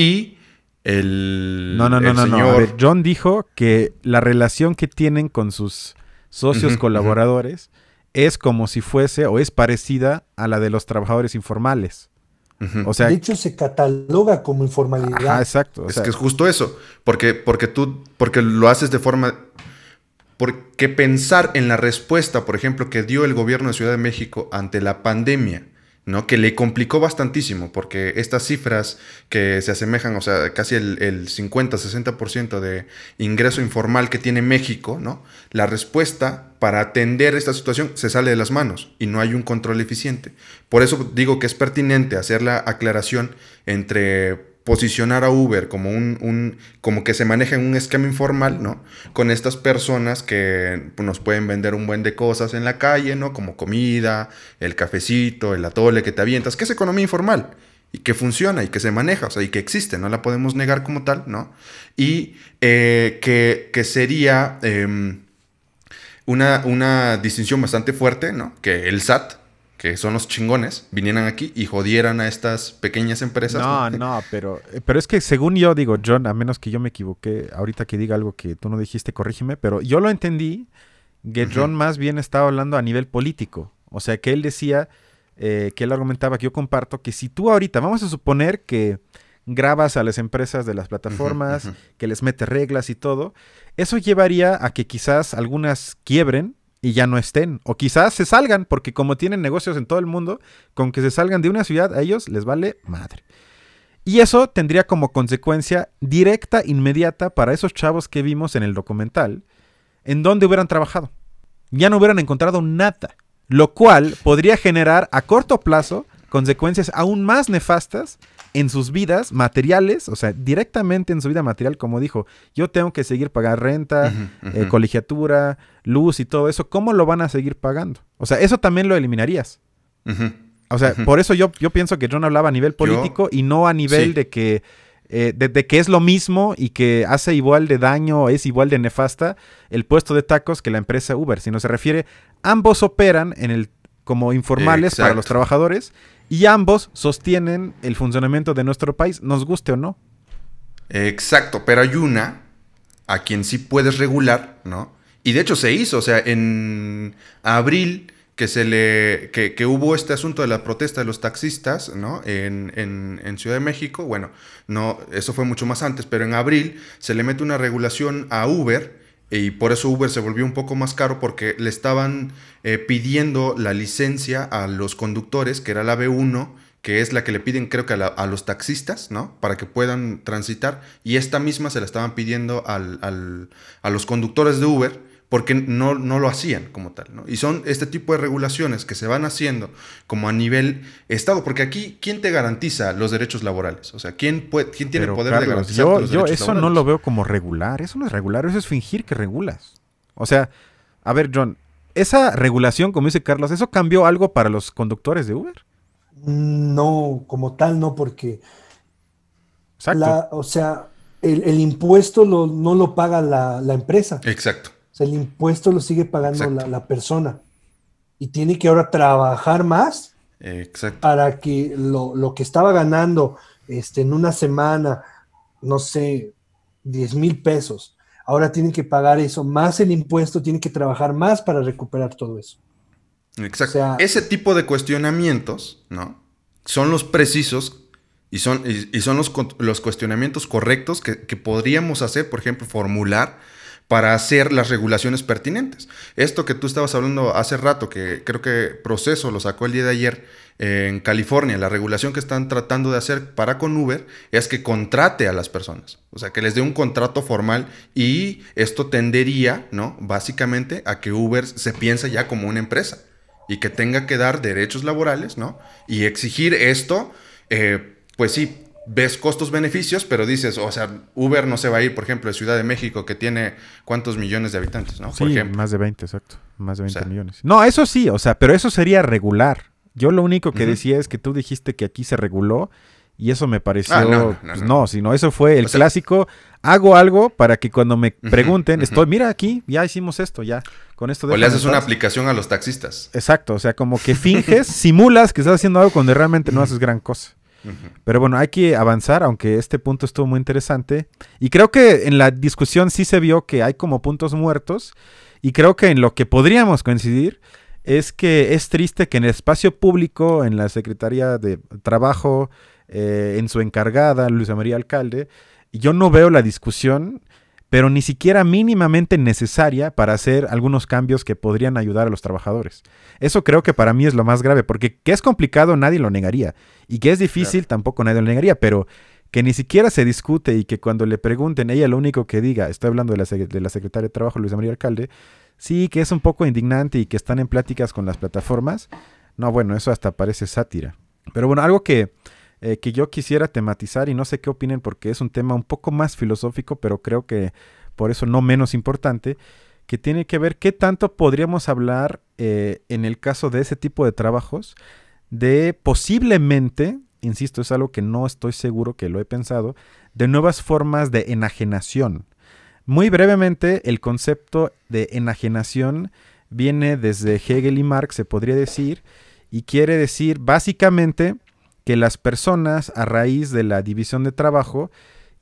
y el... No, no, no, no, no. John dijo que la relación que tienen con sus socios colaboradores es como si fuese o es parecida a la de los trabajadores informales. O sea, de hecho, se cataloga como informalidad. Ah, exacto. es que es justo eso. Porque, porque tú, porque lo haces de forma porque pensar en la respuesta, por ejemplo, que dio el gobierno de Ciudad de México ante la pandemia, ¿no? Que le complicó bastantísimo, porque estas cifras que se asemejan, o sea, casi el, 50-60% de ingreso informal que tiene México, ¿no? La respuesta para atender esta situación se sale de las manos y no hay un control eficiente. Por eso digo que es pertinente hacer la aclaración entre posicionar a Uber como un, como que se maneja en un esquema informal, ¿no? Con estas personas que nos pueden vender un buen de cosas en la calle, ¿no? Como comida, el cafecito, el atole que te avientas, que es economía informal y que funciona y que se maneja, o sea, y que existe, no la podemos negar como tal, ¿no? Y eh, que, sería em, una, una distinción bastante fuerte, ¿no? Que el SAT, que son los chingones, vinieran aquí y jodieran a estas pequeñas empresas. No, no, pero, pero es que según yo digo, John, a menos que yo me equivoqué, ahorita que diga algo que tú no dijiste, corrígeme, pero yo lo entendí que John más bien estaba hablando a nivel político. O sea, que él decía, eh, que él argumentaba, que yo comparto, que si tú ahorita, vamos a suponer que grabas a las empresas de las plataformas, que les metes reglas y todo, eso llevaría a que quizás algunas quiebren y ya no estén. O quizás se salgan, porque como tienen negocios en todo el mundo, con que se salgan de una ciudad, a ellos les vale madre. Y eso tendría como consecuencia directa, inmediata, para esos chavos que vimos en el documental, en donde hubieran trabajado. Ya no hubieran encontrado nada. Lo cual podría generar a corto plazo consecuencias aún más nefastas en sus vidas materiales, o sea, directamente en su vida material, como dijo, yo tengo que seguir pagar renta, eh, colegiatura, luz y todo eso, ¿cómo lo van a seguir pagando? O sea, eso también lo eliminarías. O sea, por eso yo, yo pienso que John hablaba a nivel político y no a nivel de que eh, de, que es lo mismo y que hace igual de daño o es igual de nefasta el puesto de tacos que la empresa Uber, sino se refiere, ambos operan en el como informales para los trabajadores y ambos sostienen el funcionamiento de nuestro país, nos guste o no. Exacto, pero hay una a quien sí puedes regular, ¿no? Y de hecho se hizo, o sea, en abril que se le que, hubo este asunto de la protesta de los taxistas, ¿no? En, en, Ciudad de México, bueno, no, eso fue mucho más antes, pero en abril se le mete una regulación a Uber y por eso Uber se volvió un poco más caro porque le estaban eh, pidiendo la licencia a los conductores, que era la B1, que es la que le piden creo que a, los taxistas, ¿no? Para que puedan transitar. Y esta misma se la estaban pidiendo al, a los conductores de Uber porque no, no, lo hacían como tal. ¿no? Y son este tipo de regulaciones que se van haciendo como a nivel Estado, porque aquí, ¿quién te garantiza los derechos laborales? O sea, ¿quién, puede, quién tiene el poder de garantizar yo, los yo eso no lo veo como regular, eso no es regular, eso es fingir que regulas. O sea, a ver, John, esa regulación, como dice Carlos, ¿eso cambió algo para los conductores de Uber? No, como tal, no, porque... Exacto. o sea, el, impuesto no lo paga la, la empresa. Exacto el impuesto lo sigue pagando la, persona. Y tiene que ahora trabajar más para que lo, que estaba ganando este, en una semana, no sé, 10 mil pesos, ahora tiene que pagar eso, más el impuesto, tiene que trabajar más para recuperar todo eso. Exacto. Ese tipo de cuestionamientos, ¿no? Son los precisos y son, y, son los, los, cuestionamientos correctos que, que, podríamos hacer, por ejemplo, formular para hacer las regulaciones pertinentes. Esto que tú estabas hablando hace rato, que creo que Proceso lo sacó el día de ayer eh, en California, la regulación que están tratando de hacer para con Uber es que contrate a las personas, o sea, que les dé un contrato formal y esto tendería, ¿no? Básicamente a que Uber se piense ya como una empresa y que tenga que dar derechos laborales, ¿no? Y exigir esto, eh, pues sí, ves costos-beneficios, pero dices, o sea, Uber no se va a ir, por ejemplo, de Ciudad de México, que tiene cuántos millones de habitantes, ¿no? Sí, más de 20, exacto. Más de 20 millones. No, eso sí, o sea, pero eso sería regular. Yo lo único que decía es que tú dijiste que aquí se reguló y eso me pareció... Ah, no, pues no, sino eso fue el clásico, hago algo para que cuando me pregunten, estoy, mira aquí, ya hicimos esto, ya, con esto... O le haces una aplicación a los taxistas. Exacto, o sea, como que finges, simulas que estás haciendo algo cuando realmente no haces gran cosa. Pero bueno, hay que avanzar, aunque este punto estuvo muy interesante. Y creo que en la discusión sí se vio que hay como puntos muertos. Y creo que en lo que podríamos coincidir es que es triste que en el espacio público, en la Secretaría de Trabajo, eh, en su encargada, Luisa María Alcalde, yo no veo la discusión pero ni siquiera mínimamente necesaria para hacer algunos cambios que podrían ayudar a los trabajadores. Eso creo que para mí es lo más grave, porque que es complicado nadie lo negaría, y que es difícil tampoco nadie lo negaría, pero que ni siquiera se discute y que cuando le pregunten, ella lo único que diga, estoy hablando de la, de la secretaria de Trabajo, Luisa María Alcalde, sí, que es un poco indignante y que están en pláticas con las plataformas, no, bueno, eso hasta parece sátira. Pero bueno, algo que eh, que yo quisiera tematizar y no sé qué opinen porque es un tema un poco más filosófico, pero creo que por eso no menos importante, que tiene que ver qué tanto podríamos hablar eh, en el caso de ese tipo de trabajos de posiblemente, insisto, es algo que no estoy seguro que lo he pensado, de nuevas formas de enajenación. Muy brevemente, el concepto de enajenación viene desde Hegel y Marx, se podría decir, y quiere decir básicamente que las personas a raíz de la división de trabajo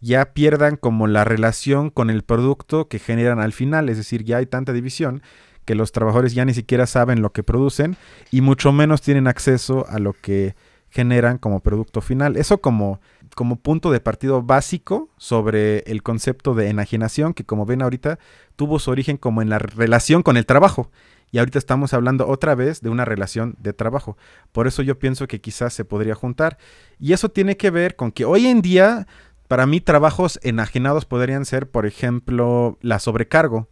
ya pierdan como la relación con el producto que generan al final, es decir, ya hay tanta división que los trabajadores ya ni siquiera saben lo que producen y mucho menos tienen acceso a lo que generan como producto final. Eso como, como punto de partido básico sobre el concepto de enajenación que como ven ahorita tuvo su origen como en la relación con el trabajo y ahorita estamos hablando otra vez de una relación de trabajo. Por eso yo pienso que quizás se podría juntar. Y eso tiene que ver con que hoy en día, para mí, trabajos enajenados podrían ser, por ejemplo, la sobrecargo.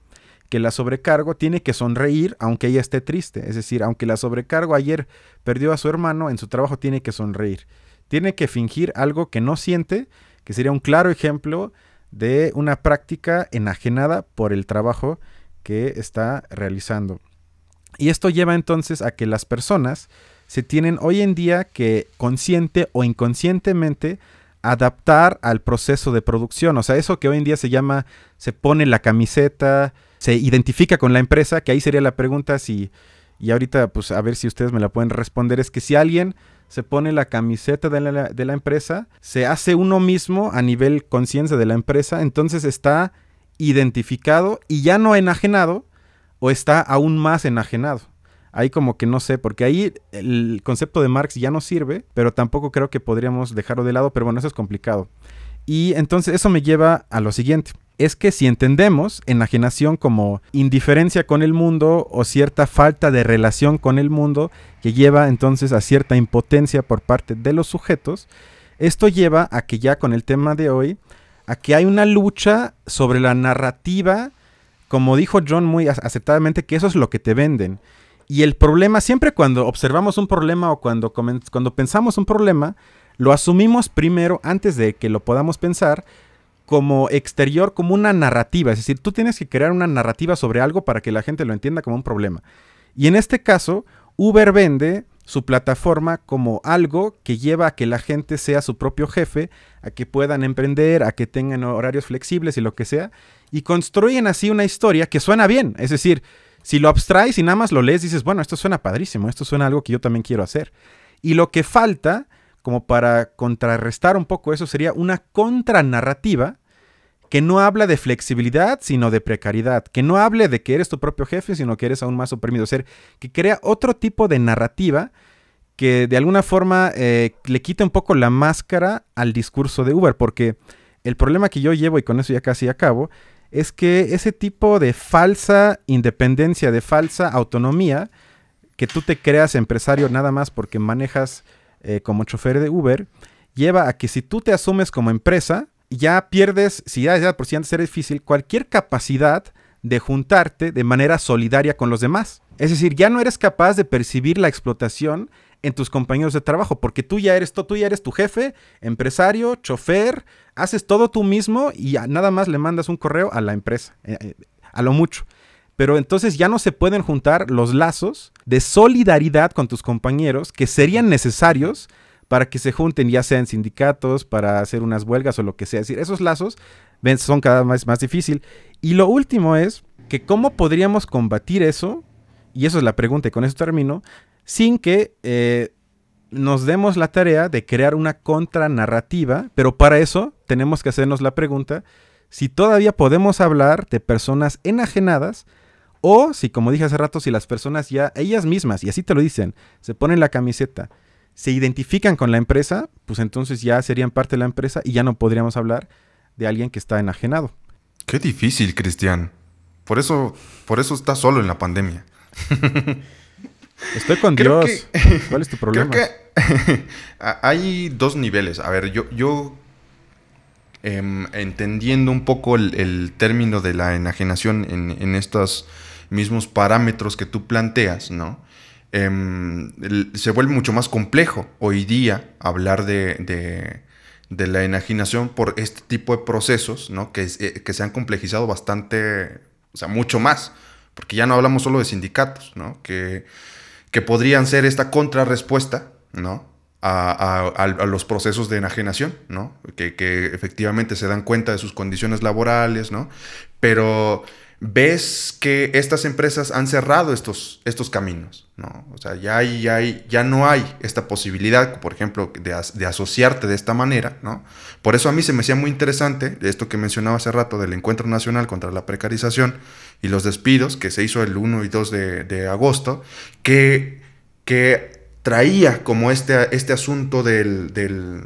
Que la sobrecargo tiene que sonreír aunque ella esté triste. Es decir, aunque la sobrecargo ayer perdió a su hermano, en su trabajo tiene que sonreír. Tiene que fingir algo que no siente, que sería un claro ejemplo de una práctica enajenada por el trabajo que está realizando. Y esto lleva entonces a que las personas se tienen hoy en día que consciente o inconscientemente adaptar al proceso de producción. O sea, eso que hoy en día se llama, se pone la camiseta, se identifica con la empresa, que ahí sería la pregunta si, y ahorita pues a ver si ustedes me la pueden responder, es que si alguien se pone la camiseta de la, de la empresa, se hace uno mismo a nivel conciencia de la empresa, entonces está identificado y ya no enajenado o está aún más enajenado. Ahí como que no sé, porque ahí el concepto de Marx ya no sirve, pero tampoco creo que podríamos dejarlo de lado, pero bueno, eso es complicado. Y entonces eso me lleva a lo siguiente. Es que si entendemos enajenación como indiferencia con el mundo o cierta falta de relación con el mundo que lleva entonces a cierta impotencia por parte de los sujetos, esto lleva a que ya con el tema de hoy, a que hay una lucha sobre la narrativa, como dijo John muy acertadamente, que eso es lo que te venden. Y el problema, siempre cuando observamos un problema o cuando, cuando pensamos un problema, lo asumimos primero, antes de que lo podamos pensar, como exterior, como una narrativa. Es decir, tú tienes que crear una narrativa sobre algo para que la gente lo entienda como un problema. Y en este caso, Uber vende su plataforma como algo que lleva a que la gente sea su propio jefe, a que puedan emprender, a que tengan horarios flexibles y lo que sea, y construyen así una historia que suena bien. Es decir, si lo abstraes y nada más lo lees, dices, bueno, esto suena padrísimo, esto suena algo que yo también quiero hacer. Y lo que falta como para contrarrestar un poco eso, sería una contranarrativa que no habla de flexibilidad, sino de precariedad, que no hable de que eres tu propio jefe, sino que eres aún más oprimido, o sea, que crea otro tipo de narrativa que de alguna forma eh, le quita un poco la máscara al discurso de Uber, porque el problema que yo llevo, y con eso ya casi acabo, es que ese tipo de falsa independencia, de falsa autonomía, que tú te creas empresario nada más porque manejas eh, como chofer de Uber, lleva a que si tú te asumes como empresa, ya pierdes, si ya, ya por si antes era difícil, cualquier capacidad de juntarte de manera solidaria con los demás. Es decir, ya no eres capaz de percibir la explotación en tus compañeros de trabajo, porque tú ya eres, tú ya eres tu jefe, empresario, chofer, haces todo tú mismo y nada más le mandas un correo a la empresa, eh, eh, a lo mucho. Pero entonces ya no se pueden juntar los lazos de solidaridad con tus compañeros que serían necesarios para que se junten, ya sea en sindicatos, para hacer unas huelgas o lo que sea. Es decir, esos lazos son cada vez más difícil. Y lo último es que cómo podríamos combatir eso, y eso es la pregunta y con eso termino, sin que eh, nos demos la tarea de crear una contranarrativa, pero para eso tenemos que hacernos la pregunta si todavía podemos hablar de personas enajenadas o si, como dije hace rato, si las personas ya, ellas mismas, y así te lo dicen, se ponen la camiseta, se identifican con la empresa, pues entonces ya serían parte de la empresa y ya no podríamos hablar de alguien que está enajenado. Qué difícil, Cristian. Por eso, por eso estás solo en la pandemia. Estoy con Dios. ¿Cuál es tu problema? Creo que hay dos niveles. A ver, yo, yo em, entendiendo un poco el, término de la enajenación en, en estas mismos parámetros que tú planteas, ¿no? Em, se vuelve mucho más complejo hoy día hablar de, la enajenación por este tipo de procesos, ¿no? Que, eh, que se han complejizado bastante, o sea, mucho más, porque ya no hablamos solo de sindicatos, ¿no? Que, que podrían ser esta contrarrespuesta, ¿no? A, los procesos de enajenación, ¿no? Que, que, efectivamente se dan cuenta de sus condiciones laborales, ¿no? Pero ves que estas empresas han cerrado estos, estos caminos, ¿no? O sea, ya, hay, ya, hay, ya no hay esta posibilidad, por ejemplo, de, asociarte de esta manera, ¿no? Por eso a mí se me hacía muy interesante esto que mencionaba hace rato del Encuentro Nacional contra la Precarización y los despidos, que se hizo el 1 y 2 de, agosto, que, que traía como este, este asunto del, del,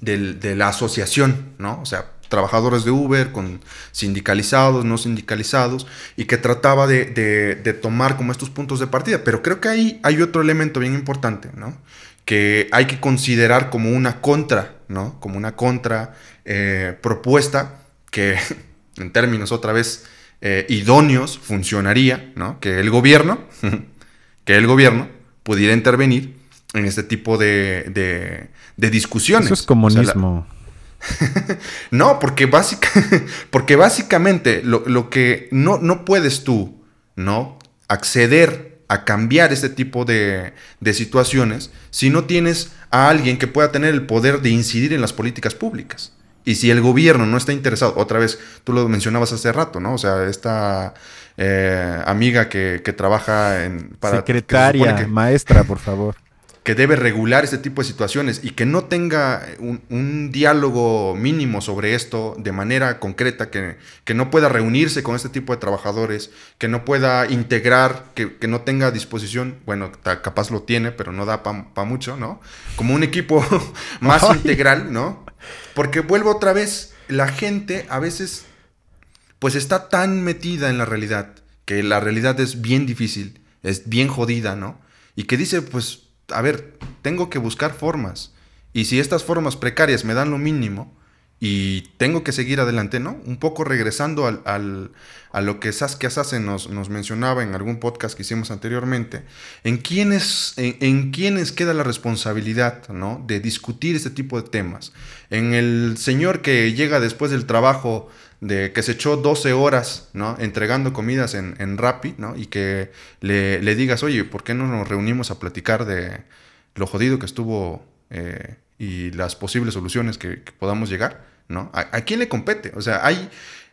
de la asociación, ¿no? O sea, trabajadores de Uber, con sindicalizados, no sindicalizados, y que trataba de, tomar como estos puntos de partida. Pero creo que ahí hay otro elemento bien importante, ¿no? Que hay que considerar como una contra, ¿no? Como una contra eh, propuesta que, en términos otra vez eh, idóneos, funcionaría, ¿no? Que el gobierno, que el gobierno pudiera intervenir en este tipo de, de, discusiones. Eso es comunismo. no, porque, porque básicamente lo, que no, no, puedes tú, ¿no? Acceder a cambiar este tipo de, de situaciones si no tienes a alguien que pueda tener el poder de incidir en las políticas públicas. Y si el gobierno no está interesado, otra vez, tú lo mencionabas hace rato, ¿no? O sea, esta eh, amiga que, que, trabaja en... Para, Secretaria, maestra, por favor que debe regular este tipo de situaciones y que no tenga un, diálogo mínimo sobre esto de manera concreta, que, no pueda reunirse con este tipo de trabajadores, que no pueda integrar, que, no tenga disposición, bueno, capaz lo tiene, pero no da para mucho, ¿no? Como un equipo más integral, ¿no? Porque vuelvo otra vez, la gente a veces pues está tan metida en la realidad, que la realidad es bien difícil, es bien jodida, ¿no? Y que dice, pues a ver, tengo que buscar formas. Y si estas formas precarias me dan lo mínimo y tengo que seguir adelante, ¿no? Un poco regresando al, a lo que Saskia Sassen nos, nos, mencionaba en algún podcast que hicimos anteriormente, ¿en quiénes, en, quiénes queda la responsabilidad, ¿no? De discutir este tipo de temas. En el señor que llega después del trabajo de que se echó 12 horas, ¿no? Entregando comidas en, en Rappi, ¿no? Y que le, le, digas, oye, ¿por qué no nos reunimos a platicar de lo jodido que estuvo eh, y las posibles soluciones que, podamos llegar, ¿no? ¿A, quién le compete? O sea, hay,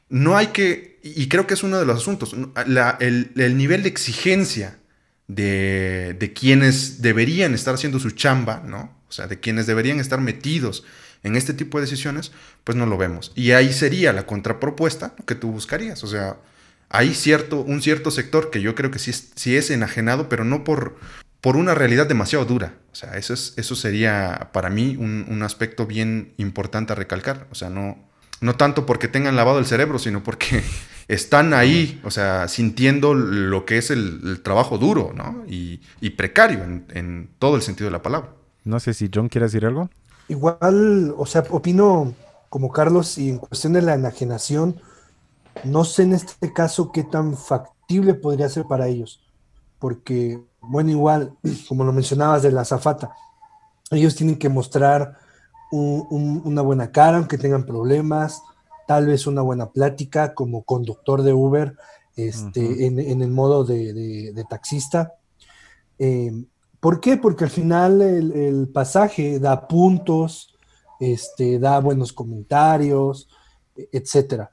no hay que, y creo que es uno de los asuntos, el, el, nivel de exigencia de, de quienes deberían estar haciendo su chamba, ¿no? O sea, de quienes deberían estar metidos en este tipo de decisiones, pues no lo vemos. Y ahí sería la contrapropuesta que tú buscarías. O sea, hay cierto, un cierto sector que yo creo que sí sí es enajenado, pero no por, por una realidad demasiado dura. O sea, eso, es, eso sería para mí un, aspecto bien importante a recalcar. O sea, no, no tanto porque tengan lavado el cerebro, sino porque están ahí, o sea, sintiendo lo que es el, trabajo duro, ¿no? Y, precario en, en, todo el sentido de la palabra. No sé si John quiere decir algo. Igual, o sea, opino como Carlos y en cuestión de la enajenación, no sé en este caso qué tan factible podría ser para ellos, porque, bueno, igual, como lo mencionabas de la zafata, ellos tienen que mostrar una buena cara, aunque tengan problemas, tal vez una buena plática como conductor de Uber, este, en, el modo de, taxista. Eh, ¿Por qué? Porque al final el, pasaje da puntos, este, da buenos comentarios, etcétera.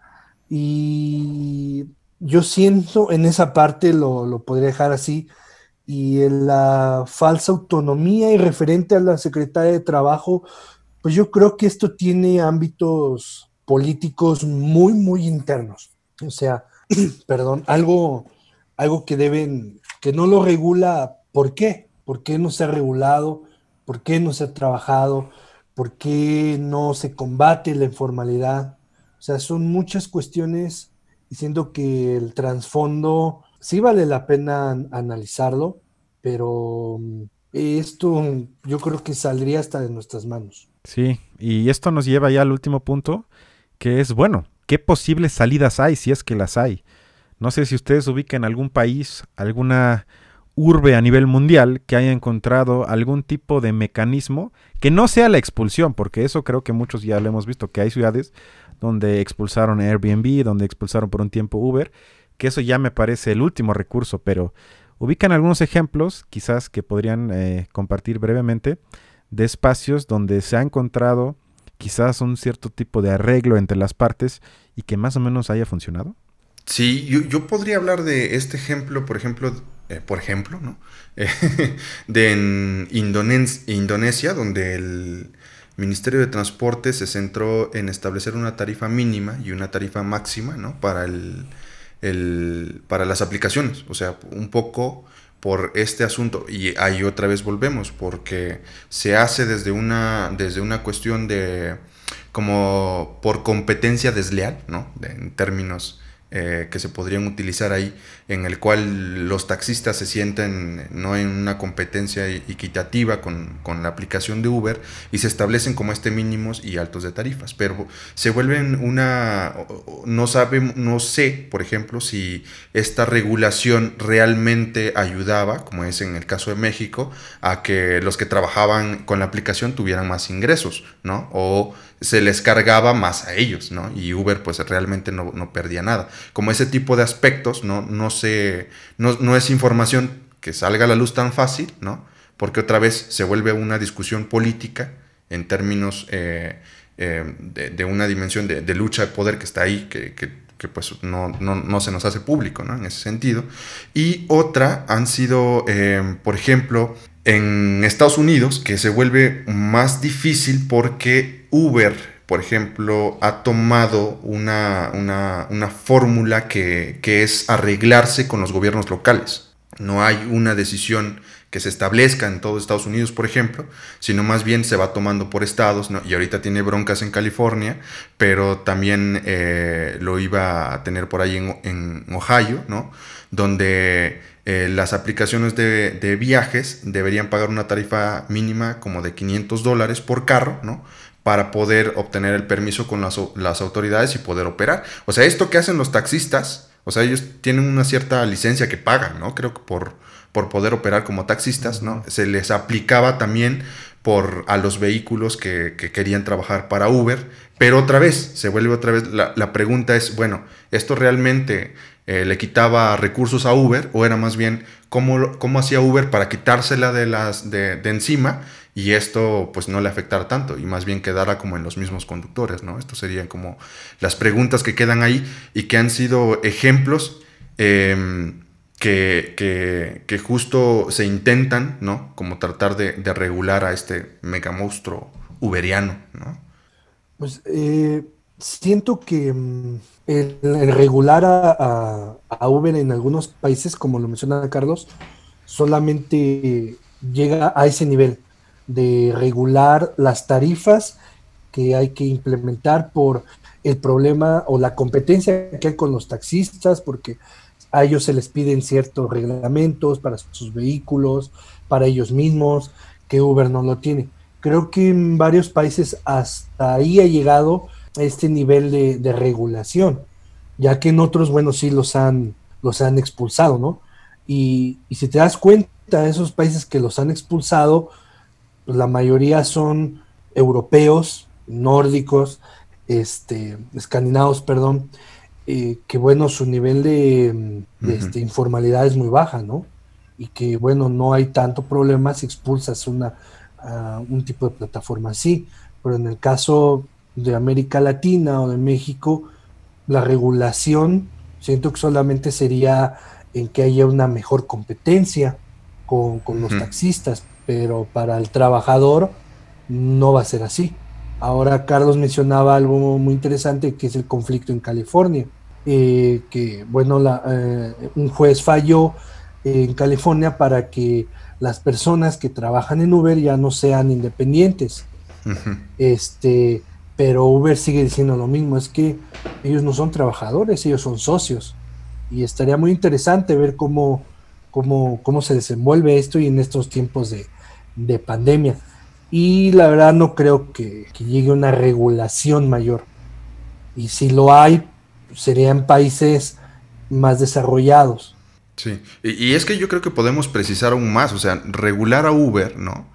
Y yo siento en esa parte, lo, podría dejar así, y en la falsa autonomía y referente a la secretaria de Trabajo, pues yo creo que esto tiene ámbitos políticos muy, muy internos. O sea, perdón, algo, algo que deben, que no lo regula, ¿por qué? ¿Por qué no se ha regulado? ¿Por qué no se ha trabajado? ¿Por qué no se combate la informalidad? O sea, son muchas cuestiones diciendo que el trasfondo sí vale la pena analizarlo, pero mm, esto yo creo que saldría hasta de nuestras manos. Sí, y esto nos lleva ya al último punto, que es, bueno, ¿qué posibles salidas hay si es que las hay? No sé si ustedes ubican algún país, alguna urbe a nivel mundial que haya encontrado algún tipo de mecanismo que no sea la expulsión, porque eso creo que muchos ya lo hemos visto, que hay ciudades donde expulsaron Airbnb, donde expulsaron por un tiempo Uber, que eso ya me parece el último recurso, pero ubican algunos ejemplos, quizás que podrían eh, compartir brevemente, de espacios donde se ha encontrado quizás un cierto tipo de arreglo entre las partes y que más o menos haya funcionado. Sí, yo, podría hablar de este ejemplo, por ejemplo, eh, por ejemplo, ¿no? de en Indonesia, donde el Ministerio de Transporte se centró en establecer una tarifa mínima y una tarifa máxima, ¿no? Para el, para las aplicaciones, o sea, un poco por este asunto y ahí otra vez volvemos porque se hace desde una desde una cuestión de como por competencia desleal, ¿no? en términos eh, que se podrían utilizar ahí, en el cual los taxistas se sienten no en una competencia equitativa con, con, la aplicación de Uber y se establecen como este mínimos y altos de tarifas, pero se vuelven una, no sabe, no sé, por ejemplo, si esta regulación realmente ayudaba, como es en el caso de México, a que los que trabajaban con la aplicación tuvieran más ingresos, ¿no? O se les cargaba más a ellos, ¿no? Y Uber pues realmente no, perdía nada. Como ese tipo de aspectos, ¿no? No, se, no, no es información que salga a la luz tan fácil, ¿no? Porque otra vez se vuelve una discusión política en términos eh, eh, de, una dimensión de, lucha de poder que está ahí, que, pues no, no, se nos hace público, ¿no? En ese sentido. Y otra han sido, eh, por ejemplo, en Estados Unidos, que se vuelve más difícil porque Uber, por ejemplo, ha tomado una, una, fórmula que, que, es arreglarse con los gobiernos locales. No hay una decisión que se establezca en todo Estados Unidos, por ejemplo, sino más bien se va tomando por estados, y ahorita tiene broncas en California, pero también eh, lo iba a tener por ahí en, Ohio, ¿no? donde eh, las aplicaciones de, viajes deberían pagar una tarifa mínima como de 500 dólares por carro, ¿no? Para poder obtener el permiso con las, las autoridades y poder operar. O sea, esto que hacen los taxistas, o sea, ellos tienen una cierta licencia que pagan, ¿no? Creo que por por poder operar como taxistas, ¿no? Se les aplicaba también por, a los vehículos que, querían trabajar para Uber, pero otra vez, se vuelve otra vez, la, pregunta es, bueno, ¿esto realmente eh, le quitaba recursos a Uber o era más bien cómo, cómo hacía Uber para quitársela de, las, de, de, encima y esto pues no le afectara tanto y más bien quedara como en los mismos conductores, ¿no? Esto serían como las preguntas que quedan ahí y que han sido ejemplos. Eh, que, que, justo se intentan, ¿no? Como tratar de, regular a este mega monstruo uberiano, ¿no? Pues eh, siento que mm, el, regular a, a, Uber en algunos países, como lo menciona Carlos, solamente llega a ese nivel de regular las tarifas que hay que implementar por el problema o la competencia que hay con los taxistas, porque a ellos se les piden ciertos reglamentos para sus vehículos, para ellos mismos, que Uber no lo tiene. Creo que en varios países hasta ahí ha llegado este nivel de, regulación, ya que en otros, bueno, sí los han, los han expulsado, ¿no? Y, si te das cuenta, esos países que los han expulsado, pues la mayoría son europeos, nórdicos, este, escandinavos, perdón, eh, que bueno, su nivel de, este, informalidad es muy baja, ¿no? Y que bueno, no hay tanto problema si expulsas una, un tipo de plataforma así. Pero en el caso de América Latina o de México, la regulación siento que solamente sería en que haya una mejor competencia con, los taxistas, pero para el trabajador no va a ser así. Ahora Carlos mencionaba algo muy interesante que es el conflicto en California, eh, que bueno, eh, un juez falló en California para que las personas que trabajan en Uber ya no sean independientes. Este, pero Uber sigue diciendo lo mismo, es que ellos no son trabajadores, ellos son socios. Y estaría muy interesante ver cómo, cómo, cómo se desenvuelve esto y en estos tiempos de, de pandemia. Y la verdad no creo que, llegue una regulación mayor. Y si lo hay, serían países más desarrollados. Sí, y, es que yo creo que podemos precisar aún más, o sea, regular a Uber, ¿no?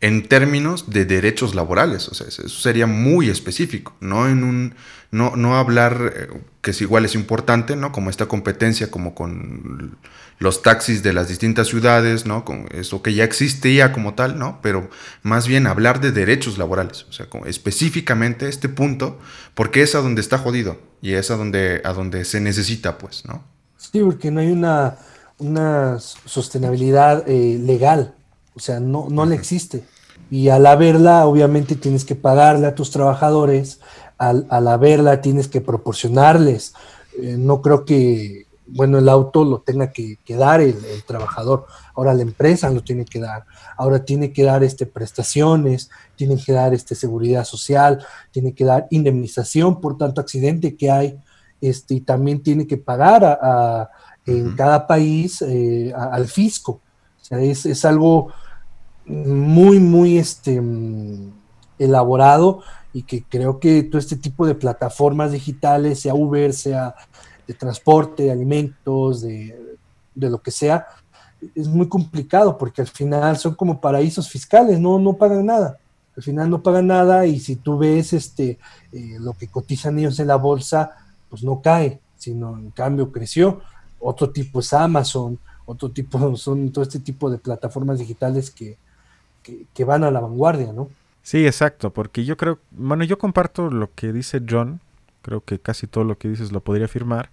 En términos de derechos laborales, o sea, eso sería muy específico, no en un, no, no hablar, eh, que es igual es importante, ¿no? Como esta competencia, como con los taxis de las distintas ciudades, ¿no? Con eso que ya existía como tal, ¿no? Pero más bien hablar de derechos laborales, o sea, específicamente este punto, porque es a donde está jodido y es a donde, a donde se necesita, pues, ¿no? Sí, porque no hay una, una sostenibilidad eh, legal, o sea, no, no le existe. Y al haberla, obviamente tienes que pagarle a tus trabajadores, al, al haberla tienes que proporcionarles. Eh, no creo que bueno, el auto lo tenga que, dar el, trabajador, ahora la empresa lo tiene que dar, ahora tiene que dar este, prestaciones, tiene que dar este, seguridad social, tiene que dar indemnización por tanto accidente que hay, este, y también tiene que pagar a, en cada país eh, al fisco. O sea, es, algo muy, muy este, elaborado y que creo que todo este tipo de plataformas digitales, sea Uber, sea de transporte, de alimentos, de, lo que sea, es muy complicado porque al final son como paraísos fiscales, no, no pagan nada. Al final no pagan nada y si tú ves este, eh, lo que cotizan ellos en la bolsa, pues no cae, sino en cambio creció. Otro tipo es Amazon, otro tipo, son todo este tipo de plataformas digitales que, que, van a la vanguardia, ¿no? Sí, exacto, porque yo creo, bueno, yo comparto lo que dice John, creo que casi todo lo que dices lo podría afirmar,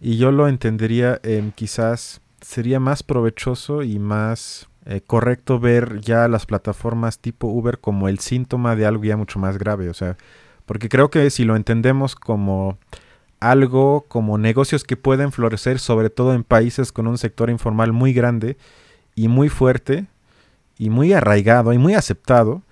y yo lo entendería en quizás sería más provechoso y más eh, correcto ver ya las plataformas tipo Uber como el síntoma de algo ya mucho más grave, o sea, porque creo que si lo entendemos como algo como negocios que pueden florecer sobre todo en países con un sector informal muy grande y muy fuerte y muy arraigado y muy aceptado,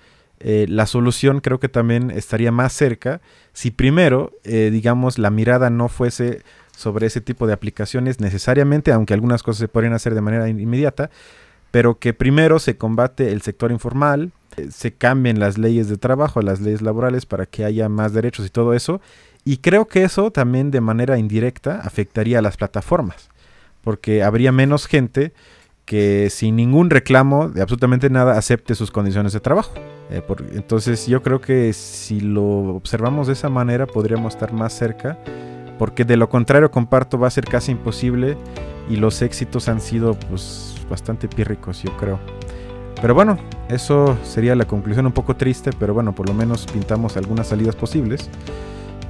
eh, la solución creo que también estaría más cerca si primero, eh, digamos, la mirada no fuese sobre ese tipo de aplicaciones necesariamente, aunque algunas cosas se podrían hacer de manera inmediata, pero que primero se combate el sector informal, eh, se cambien las leyes de trabajo, las leyes laborales para que haya más derechos y todo eso, y creo que eso también de manera indirecta afectaría a las plataformas, porque habría menos gente que sin ningún reclamo de absolutamente nada acepte sus condiciones de trabajo. Eh, entonces yo creo que si lo observamos de esa manera podríamos estar más cerca, porque de lo contrario comparto va a ser casi imposible y los éxitos han sido pues bastante pírricos yo creo. Pero bueno, eso sería la conclusión un poco triste, pero bueno, por lo menos pintamos algunas salidas posibles.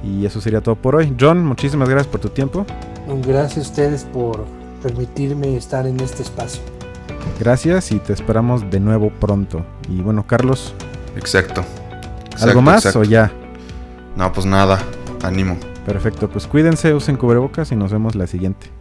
Y eso sería todo por hoy. John, muchísimas gracias por tu tiempo. Gracias a ustedes por permitirme estar en este espacio. Gracias y te esperamos de nuevo pronto. Y bueno, Carlos. Exacto. ¿Algo más o ya? No, pues nada. Ánimo. Perfecto, pues cuídense, usen cubrebocas y nos vemos la siguiente.